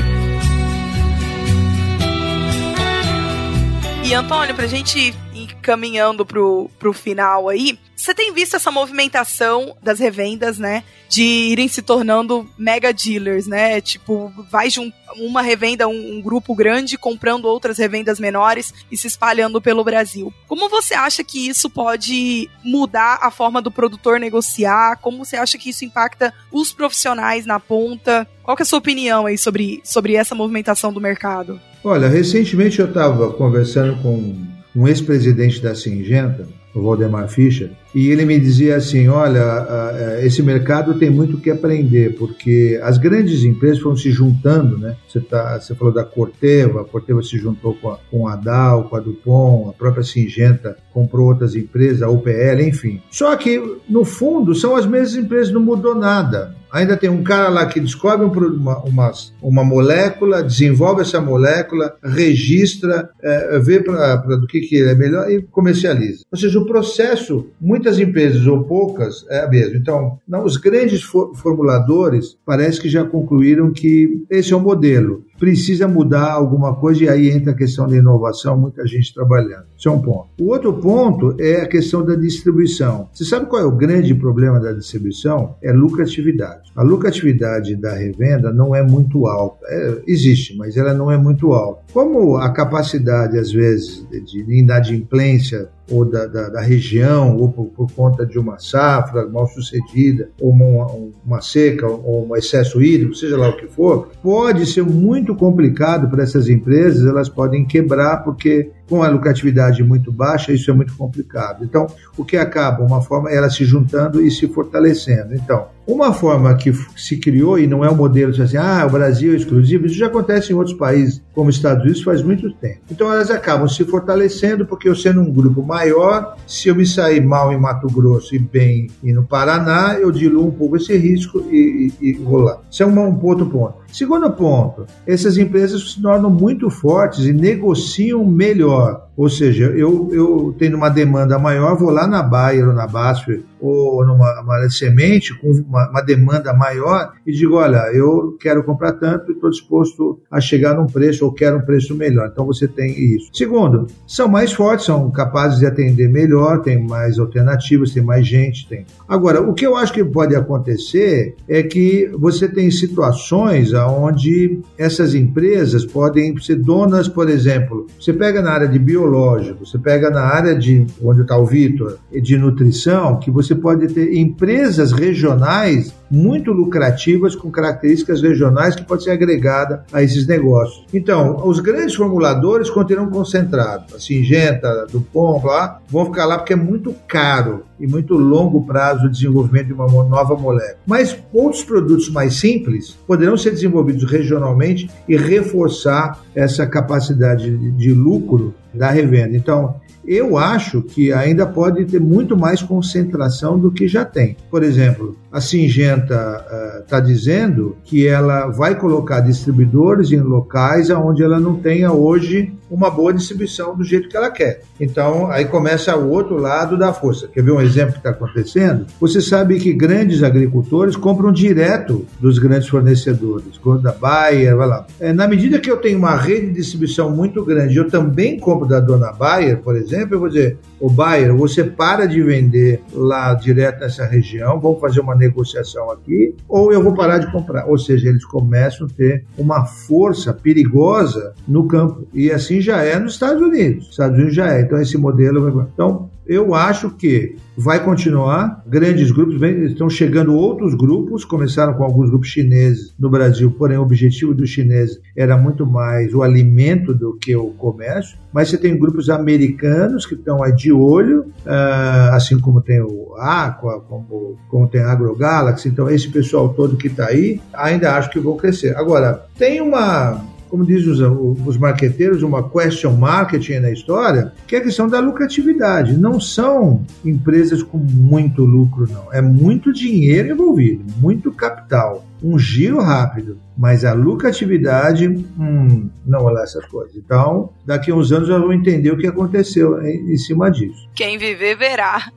E Antônio, para a gente caminhando pro, pro final aí, você tem visto essa movimentação das revendas, né? De irem se tornando mega dealers, né? Tipo, vai de um, uma revenda, um, um, grupo grande comprando outras revendas menores e se espalhando pelo Brasil. Como você acha que isso pode mudar a forma do produtor negociar? Como você acha que isso impacta os profissionais na ponta? Qual é a sua opinião aí sobre, sobre essa movimentação do mercado? Olha, recentemente eu estava conversando com um ex-presidente da Singenta, o Valdemar Fischer, e ele me dizia assim: olha, esse mercado tem muito que aprender, porque as grandes empresas foram se juntando, né? Você, tá, você falou da Corteva, a Corteva se juntou com a, com a Dow, com a Dupont, a própria Singenta comprou outras empresas, a UPL, enfim. Só que, no fundo, são as mesmas empresas, não mudou nada. Ainda tem um cara lá que descobre uma, uma, uma molécula, desenvolve essa molécula, registra, é, vê pra do que, que é melhor e comercializa. Ou seja, o processo, muitas empresas ou poucas, é mesmo. Então, não, os grandes for, formuladores parece que já concluíram que esse é o modelo precisa mudar alguma coisa e aí entra a questão da inovação, muita gente trabalhando. Isso é um ponto. O outro ponto é a questão da distribuição. Você sabe qual é o grande problema da distribuição? É lucratividade. A lucratividade da revenda não é muito alta. É, existe, mas ela não é muito alta. Como a capacidade, às vezes, de inadimplência ou da, da, da, região, ou por, por, conta de uma safra mal sucedida, ou uma, uma, seca, ou um excesso hídrico, seja lá o que for, pode ser muito complicado para essas empresas, elas podem quebrar porque com a lucratividade muito baixa, isso é muito complicado. Então, o que acaba? Uma forma é ela se juntando e se fortalecendo. Então, uma forma que se criou, e não é um modelo de assim, ah, o Brasil é exclusivo, isso já acontece em outros países, como Estados Unidos, faz muito tempo. Então, elas acabam se fortalecendo, porque eu sendo um grupo maior. Se eu me sair mal em Mato Grosso e bem e no Paraná, eu diluo um pouco esse risco e, e, e lá. Isso é um, um outro ponto. Segundo ponto, essas empresas se tornam muito fortes e negociam melhor. Ou seja, eu, eu tenho uma demanda maior, vou lá na Bayer ou na Basfer ou numa uma semente com uma, uma, demanda maior e digo, olha, eu quero comprar tanto e estou disposto a chegar num preço ou quero um preço melhor. Então você tem isso. Segundo, são mais fortes, são capazes de atender melhor, tem mais alternativas, tem mais gente, tem. Agora, o que eu acho que pode acontecer é que você tem situações onde essas empresas podem ser donas, por exemplo, você pega na área de biológico, você pega na área de onde está o Vitor, de nutrição, que você pode ter empresas regionais muito lucrativas com características regionais que pode ser agregada a esses negócios. Então, os grandes formuladores continuam concentrados, a Singenta, do Pom, lá, vão ficar lá porque é muito caro e muito longo prazo o desenvolvimento de uma nova molécula. Mas outros produtos mais simples poderão ser desenvolvidos regionalmente e reforçar essa capacidade de lucro da revenda. Então, eu acho que ainda pode ter muito mais concentração do que já tem. Por exemplo, a Singenta está uh, dizendo que ela vai colocar distribuidores em locais onde ela não tenha hoje uma boa distribuição do jeito que ela quer. Então, aí começa o outro lado da força. Quer ver um exemplo que está acontecendo? Você sabe que grandes agricultores compram direto dos grandes fornecedores, da Bayer, vai lá. É, na medida que eu tenho uma rede de distribuição muito grande, eu também compro da dona Bayer, por exemplo, eu vou dizer, o Bayer, você para de vender lá direto nessa região, vamos fazer uma negociação aqui, ou eu vou parar de comprar. Ou seja, eles começam a ter uma força perigosa no campo. E assim já é nos Estados Unidos. Estados Unidos já é. Então esse modelo. Então eu acho que vai continuar. Grandes grupos, estão chegando outros grupos, começaram com alguns grupos chineses no Brasil, porém o objetivo dos chineses era muito mais o alimento do que o comércio. Mas você tem grupos americanos que estão aí de olho, ah, assim como tem o Aqua, como, como tem a AgroGalaxy. Então, esse pessoal todo que está aí, ainda acho que vão crescer. Agora, tem uma como diz os, os marqueteiros, uma question marketing na história, que é a questão da lucratividade. Não são empresas com muito lucro, não. É muito dinheiro envolvido, muito capital, um giro rápido, mas a lucratividade, hum, não olha essas coisas. Então, daqui a uns anos nós vamos entender o que aconteceu em, em cima disso. Quem viver, verá.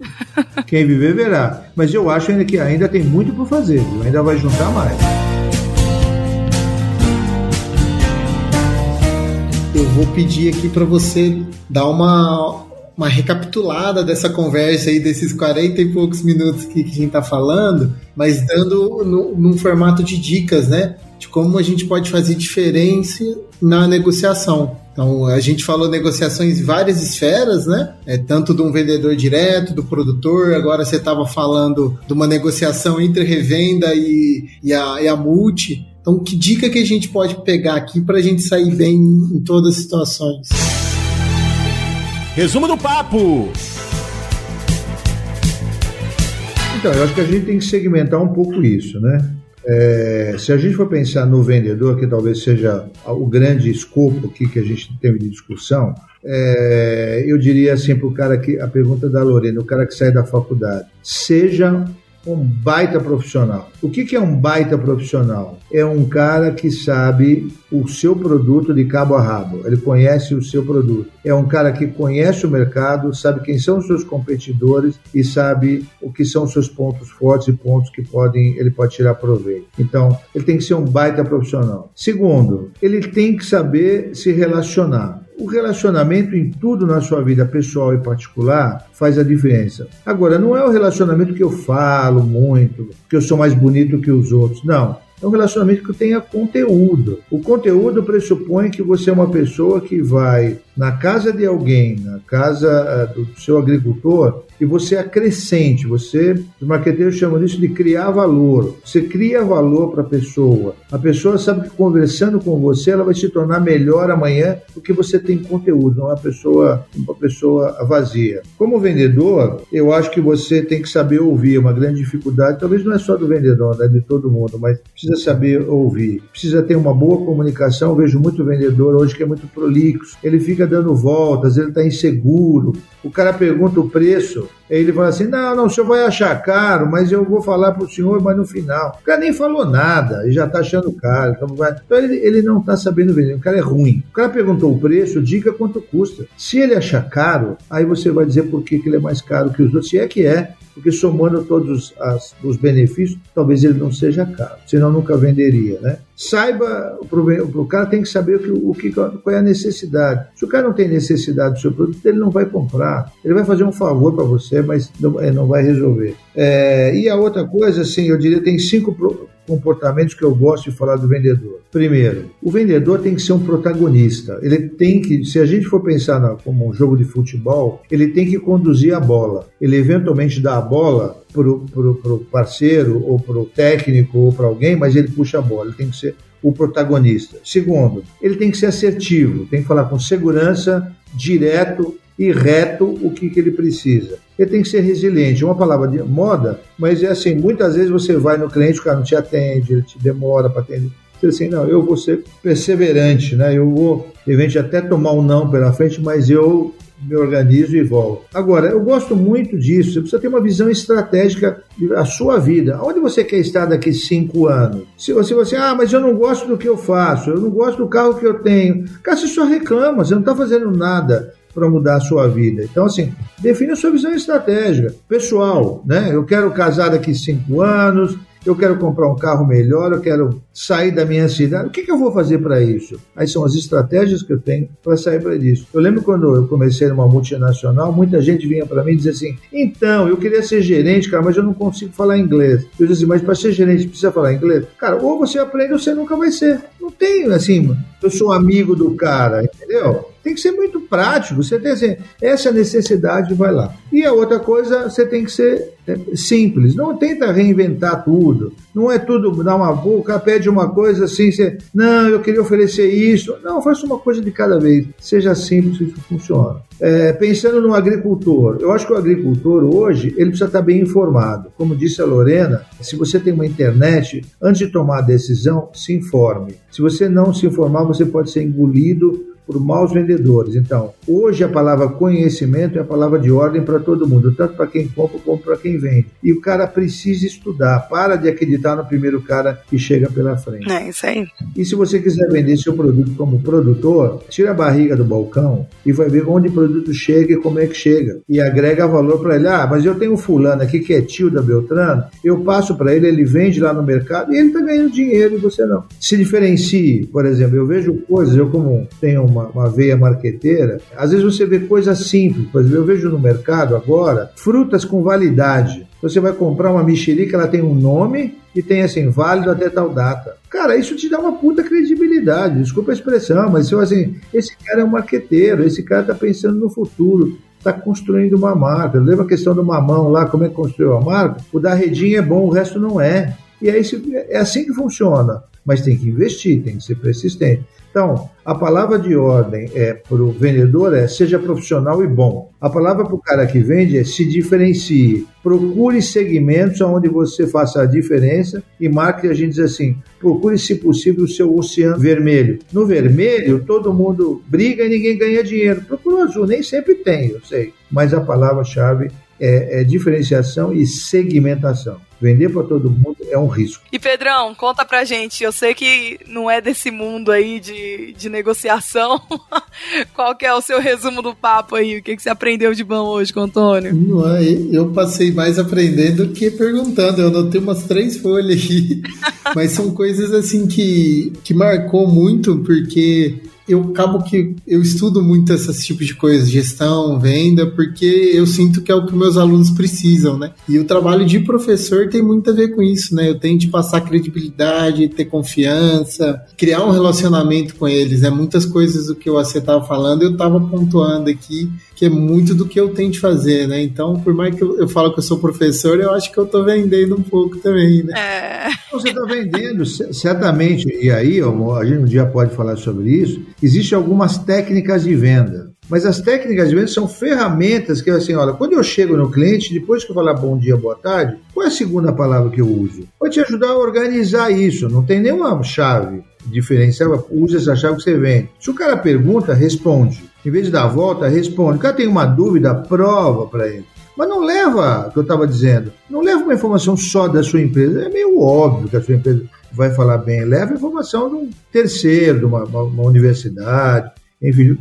Quem viver, verá. Mas eu acho ainda que ainda tem muito por fazer, ainda vai juntar mais. Eu vou pedir aqui para você dar uma, uma recapitulada dessa conversa aí, desses 40 e poucos minutos que, que a gente está falando, mas dando no, num formato de dicas, né? De como a gente pode fazer diferença na negociação. Então, a gente falou negociações em várias esferas, né? É, tanto de um vendedor direto, do produtor, agora você estava falando de uma negociação entre revenda e, e, a, e a multi. Então, que dica que a gente pode pegar aqui para a gente sair bem em todas as situações? Resumo do papo! Então, eu acho que a gente tem que segmentar um pouco isso, né? É, se a gente for pensar no vendedor, que talvez seja o grande escopo aqui que a gente tem de discussão, é, eu diria assim para o cara que a pergunta da Lorena, o cara que sai da faculdade, seja um baita profissional. O que, que é um baita profissional? É um cara que sabe o seu produto de cabo a rabo, ele conhece o seu produto. É um cara que conhece o mercado, sabe quem são os seus competidores e sabe o que são os seus pontos fortes e pontos que podem ele pode tirar proveito. Então, ele tem que ser um baita profissional. Segundo, ele tem que saber se relacionar. O relacionamento em tudo na sua vida pessoal e particular faz a diferença. Agora, não é o relacionamento que eu falo muito, que eu sou mais bonito que os outros. Não. É um relacionamento que tenha conteúdo. O conteúdo pressupõe que você é uma pessoa que vai na casa de alguém, na casa uh, do seu agricultor, e você acrescente, você, os marqueteiros chamam isso de criar valor. Você cria valor para a pessoa. A pessoa sabe que conversando com você, ela vai se tornar melhor amanhã porque você tem conteúdo, não é uma pessoa, uma pessoa vazia. Como vendedor, eu acho que você tem que saber ouvir, é uma grande dificuldade, talvez não é só do vendedor, é de todo mundo, mas precisa saber ouvir. Precisa ter uma boa comunicação. Eu vejo muito vendedor hoje que é muito prolixo. Ele fica dando voltas, ele está inseguro. O cara pergunta o preço, ele fala assim: não, não, o senhor vai achar caro, mas eu vou falar para o senhor, mas no final. O cara nem falou nada, ele já está achando caro. Então, vai... então ele, ele não está sabendo vender, o cara é ruim. O cara perguntou o preço, diga quanto custa. Se ele achar caro, aí você vai dizer por que, que ele é mais caro que os outros, se é que é porque somando todos as, os benefícios, talvez ele não seja caro, senão nunca venderia, né? Saiba, o cara tem que saber o que, qual é a necessidade. Se o cara não tem necessidade do seu produto, ele não vai comprar. Ele vai fazer um favor para você, mas não, é, não vai resolver. É, e a outra coisa, assim, eu diria, tem cinco comportamentos que eu gosto de falar do vendedor. Primeiro, o vendedor tem que ser um protagonista. Ele tem que, se a gente for pensar na, como um jogo de futebol, ele tem que conduzir a bola. Ele eventualmente dá a bola para o parceiro, ou para o técnico, ou para alguém, mas ele puxa a bola. Ele tem que ser o protagonista. Segundo, ele tem que ser assertivo, tem que falar com segurança, direto e reto o que, que ele precisa. Ele tem que ser resiliente. Uma palavra de moda, mas é assim: muitas vezes você vai no cliente, o cara não te atende, ele te demora para atender. Você assim, não, eu vou ser perseverante, né? Eu vou, eventualmente, até tomar um não pela frente, mas eu me organizo e volto. Agora, eu gosto muito disso. Você precisa ter uma visão estratégica da sua vida. Onde você quer estar daqui cinco anos? Se você, você, ah, mas eu não gosto do que eu faço, eu não gosto do carro que eu tenho. Cara, você só reclama, você não está fazendo nada para mudar a sua vida. Então, assim, define a sua visão estratégica. Pessoal, né? Eu quero casar daqui cinco anos, eu quero comprar um carro melhor, eu quero sair da minha cidade. O que, que eu vou fazer para isso? Aí são as estratégias que eu tenho para sair para isso. Eu lembro quando eu comecei numa multinacional, muita gente vinha para mim e dizia assim: então, eu queria ser gerente, cara, mas eu não consigo falar inglês. Eu dizia assim: mas para ser gerente precisa falar inglês? Cara, ou você aprende ou você nunca vai ser. Não tem assim, eu sou amigo do cara, entendeu? Tem que ser muito prático. Você tem assim, essa necessidade, vai lá. E a outra coisa, você tem que ser é, simples. Não tenta reinventar tudo. Não é tudo dar uma boca, pede uma coisa assim, você, não, eu queria oferecer isso. Não, faça uma coisa de cada vez. Seja simples, isso funciona. É, pensando no agricultor, eu acho que o agricultor hoje ele precisa estar bem informado. Como disse a Lorena, se você tem uma internet, antes de tomar a decisão, se informe. Se você não se informar, você pode ser engolido por maus vendedores. Então, hoje a palavra conhecimento é a palavra de ordem para todo mundo, tanto para quem compra como para quem vende. E o cara precisa estudar, para de acreditar no primeiro cara que chega pela frente. É isso aí. E se você quiser vender seu produto como produtor, tira a barriga do balcão e vai ver onde o produto chega e como é que chega. E agrega valor para ele. Ah, mas eu tenho um fulano aqui que é tio da Beltrano, eu passo para ele, ele vende lá no mercado e ele está ganhando dinheiro e você não. Se diferencie, por exemplo, eu vejo coisas, eu como tenho uma, uma veia marqueteira, às vezes você vê coisas simples. Por exemplo, eu vejo no mercado agora frutas com validade. Você vai comprar uma mexerica, ela tem um nome e tem assim, válido até tal data. Cara, isso te dá uma puta credibilidade, desculpa a expressão, mas eu, assim, esse cara é um marqueteiro, esse cara tá pensando no futuro, está construindo uma marca. Lembra a questão do mamão lá, como é que construiu a marca? O da redinha é bom, o resto não é. E aí é assim que funciona. Mas tem que investir, tem que ser persistente. Então, a palavra de ordem é para o vendedor é seja profissional e bom. A palavra para o cara que vende é se diferencie. Procure segmentos onde você faça a diferença e marque, a gente diz assim, procure, se possível, o seu oceano vermelho. No vermelho, todo mundo briga e ninguém ganha dinheiro. Procure o azul, nem sempre tem, eu sei. Mas a palavra-chave é, é diferenciação e segmentação. Vender para todo mundo é um risco. E Pedrão, conta pra gente. Eu sei que não é desse mundo aí de, de negociação. Qual que é o seu resumo do papo aí? O que, que você aprendeu de bom hoje com o Antônio? Não, é, eu passei mais aprendendo do que perguntando. Eu anotei umas três folhas aqui. Mas são coisas assim que, que marcou muito, porque eu acabo que eu estudo muito esses tipos de coisas, gestão, venda, porque eu sinto que é o que meus alunos precisam, né? E o trabalho de professor tem muito a ver com isso, né? Eu tenho de passar credibilidade, ter confiança, criar um relacionamento com eles, né? Muitas coisas do que você estava falando, eu estava pontuando aqui que é muito do que eu tento fazer, né? Então, por mais que eu, eu falo que eu sou professor, eu acho que eu estou vendendo um pouco também, né? É. Você está vendendo, certamente, e aí a gente um dia pode falar sobre isso, existem algumas técnicas de venda. Mas as técnicas de venda são ferramentas que, assim, olha, quando eu chego no cliente, depois que eu falar bom dia, boa tarde, qual é a segunda palavra que eu uso? Vai te ajudar a organizar isso, não tem nenhuma chave diferencial, use essa chave que você vende. Se o cara pergunta, responde. Em vez de dar a volta, responde. O cara tem uma dúvida, prova para ele. Mas não leva, que eu estava dizendo, não leva uma informação só da sua empresa. É meio óbvio que a sua empresa vai falar bem. Leva informação de um terceiro, de uma, uma, uma universidade, enfim,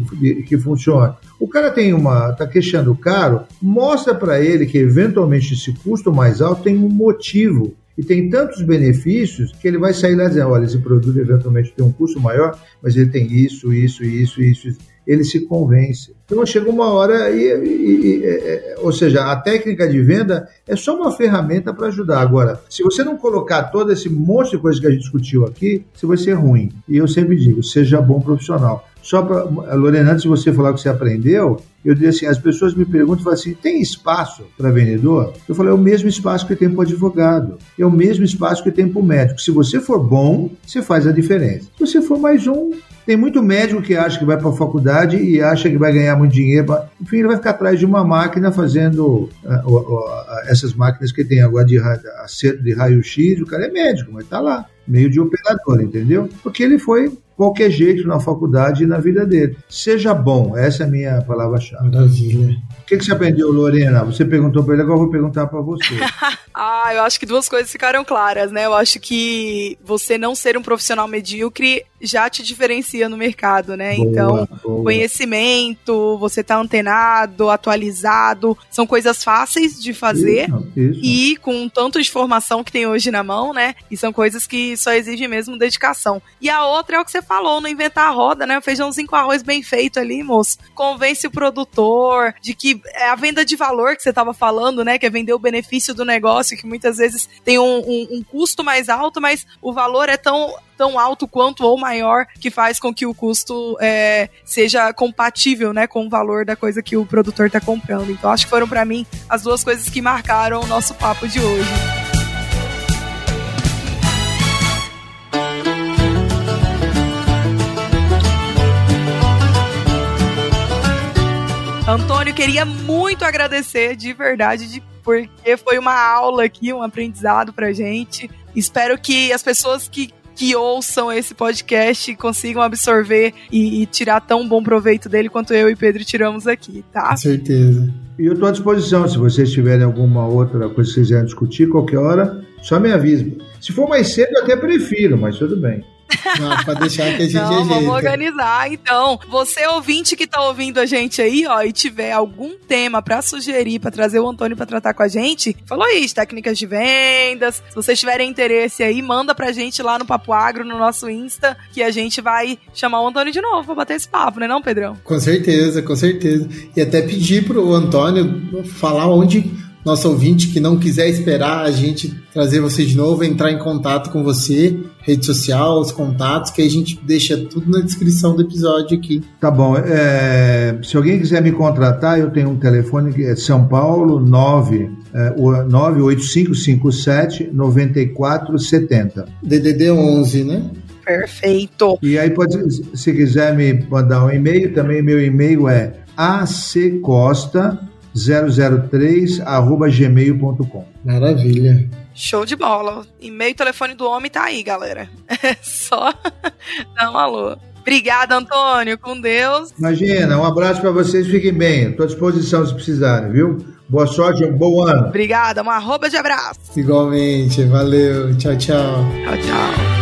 que funciona. O cara tem uma, está queixando caro, mostra para ele que eventualmente esse custo mais alto tem um motivo e tem tantos benefícios que ele vai sair lá dizendo, olha, esse produto eventualmente tem um custo maior, mas ele tem isso, isso, isso, isso. Ele se convence. Então chega uma hora e, e, e é, é, ou seja, a técnica de venda é só uma ferramenta para ajudar. Agora, se você não colocar todo esse monte de coisa que a gente discutiu aqui, você vai ser ruim. E eu sempre digo, seja bom profissional. Só para, Lorena, antes de você falar o que você aprendeu, eu disse assim, as pessoas me perguntam assim, tem espaço para vendedor? Eu falei, é o mesmo espaço que tem para advogado, é o mesmo espaço que tem para o médico. Se você for bom, você faz a diferença. Se você for mais um, tem muito médico que acha que vai para a faculdade e acha que vai ganhar muito dinheiro. Enfim, ele vai ficar atrás de uma máquina fazendo uh, uh, uh, essas máquinas que tem agora de acerto de raio-x. O cara é médico, mas está lá, meio de operador, entendeu? Porque ele foi qualquer jeito na faculdade e na vida dele. Seja bom, essa é a minha palavra-chave. Maravilha. O que, que você aprendeu, Lorena? Você perguntou para ele, agora eu vou perguntar para você. ah, eu acho que duas coisas ficaram claras, né? Eu acho que você não ser um profissional medíocre já te diferencia no mercado, né? Boa, então, boa. conhecimento, você tá antenado, atualizado, são coisas fáceis de fazer isso, isso. e com tanto de informação que tem hoje na mão, né? E são coisas que só exigem mesmo dedicação. E a outra é o que você falou, não inventar a roda, né? O feijãozinho com arroz bem feito ali, moço. Convence o produtor de que é a venda de valor que você tava falando, né? Que é vender o benefício do negócio, que muitas vezes tem um, um, um custo mais alto, mas o valor é tão tão alto quanto ou maior que faz com que o custo é, seja compatível né, com o valor da coisa que o produtor está comprando. Então acho que foram para mim as duas coisas que marcaram o nosso papo de hoje. Antônio, queria muito agradecer de verdade, de, porque foi uma aula aqui, um aprendizado pra gente. Espero que as pessoas que que ouçam esse podcast consigam absorver e, e, tirar tão bom proveito dele quanto eu e Pedro tiramos aqui, tá? Com certeza. E eu estou à disposição, se vocês tiverem alguma outra coisa que quiserem discutir, qualquer hora, só me avise. Se for mais cedo, eu até prefiro, mas tudo bem. Não, pra deixar que a gente Não, ajeita. vamos organizar. Então, você ouvinte que tá ouvindo a gente aí, ó, e tiver algum tema para sugerir, para trazer o Antônio para tratar com a gente, falou isso, técnicas de vendas. Se vocês tiverem interesse aí, manda pra gente lá no Papo Agro, no nosso Insta, que a gente vai chamar o Antônio de novo pra bater esse papo, né não, Pedrão? Com certeza, com certeza. E até pedir pro Antônio falar onde nosso ouvinte que não quiser esperar a gente trazer você de novo, entrar em contato com você, rede social, os contatos, que a gente deixa tudo na descrição do episódio aqui. Tá bom. É, se alguém quiser me contratar, eu tenho um telefone que é São Paulo 9, é, 98557 9470. DDD 11, né? Perfeito. E aí, pode, se quiser me mandar um e-mail, também meu e-mail é accosta 003 arroba gmail.com. Maravilha. Show de bola. E-mail e telefone do homem tá aí, galera. É só dar um alô. Obrigada, Antônio. Com Deus. Imagina, um abraço para vocês. Fiquem bem. Estou à disposição se precisarem, viu? Boa sorte, um bom ano. Obrigada. Uma arroba de abraço. Igualmente. Valeu. Tchau, tchau. Tchau, tchau.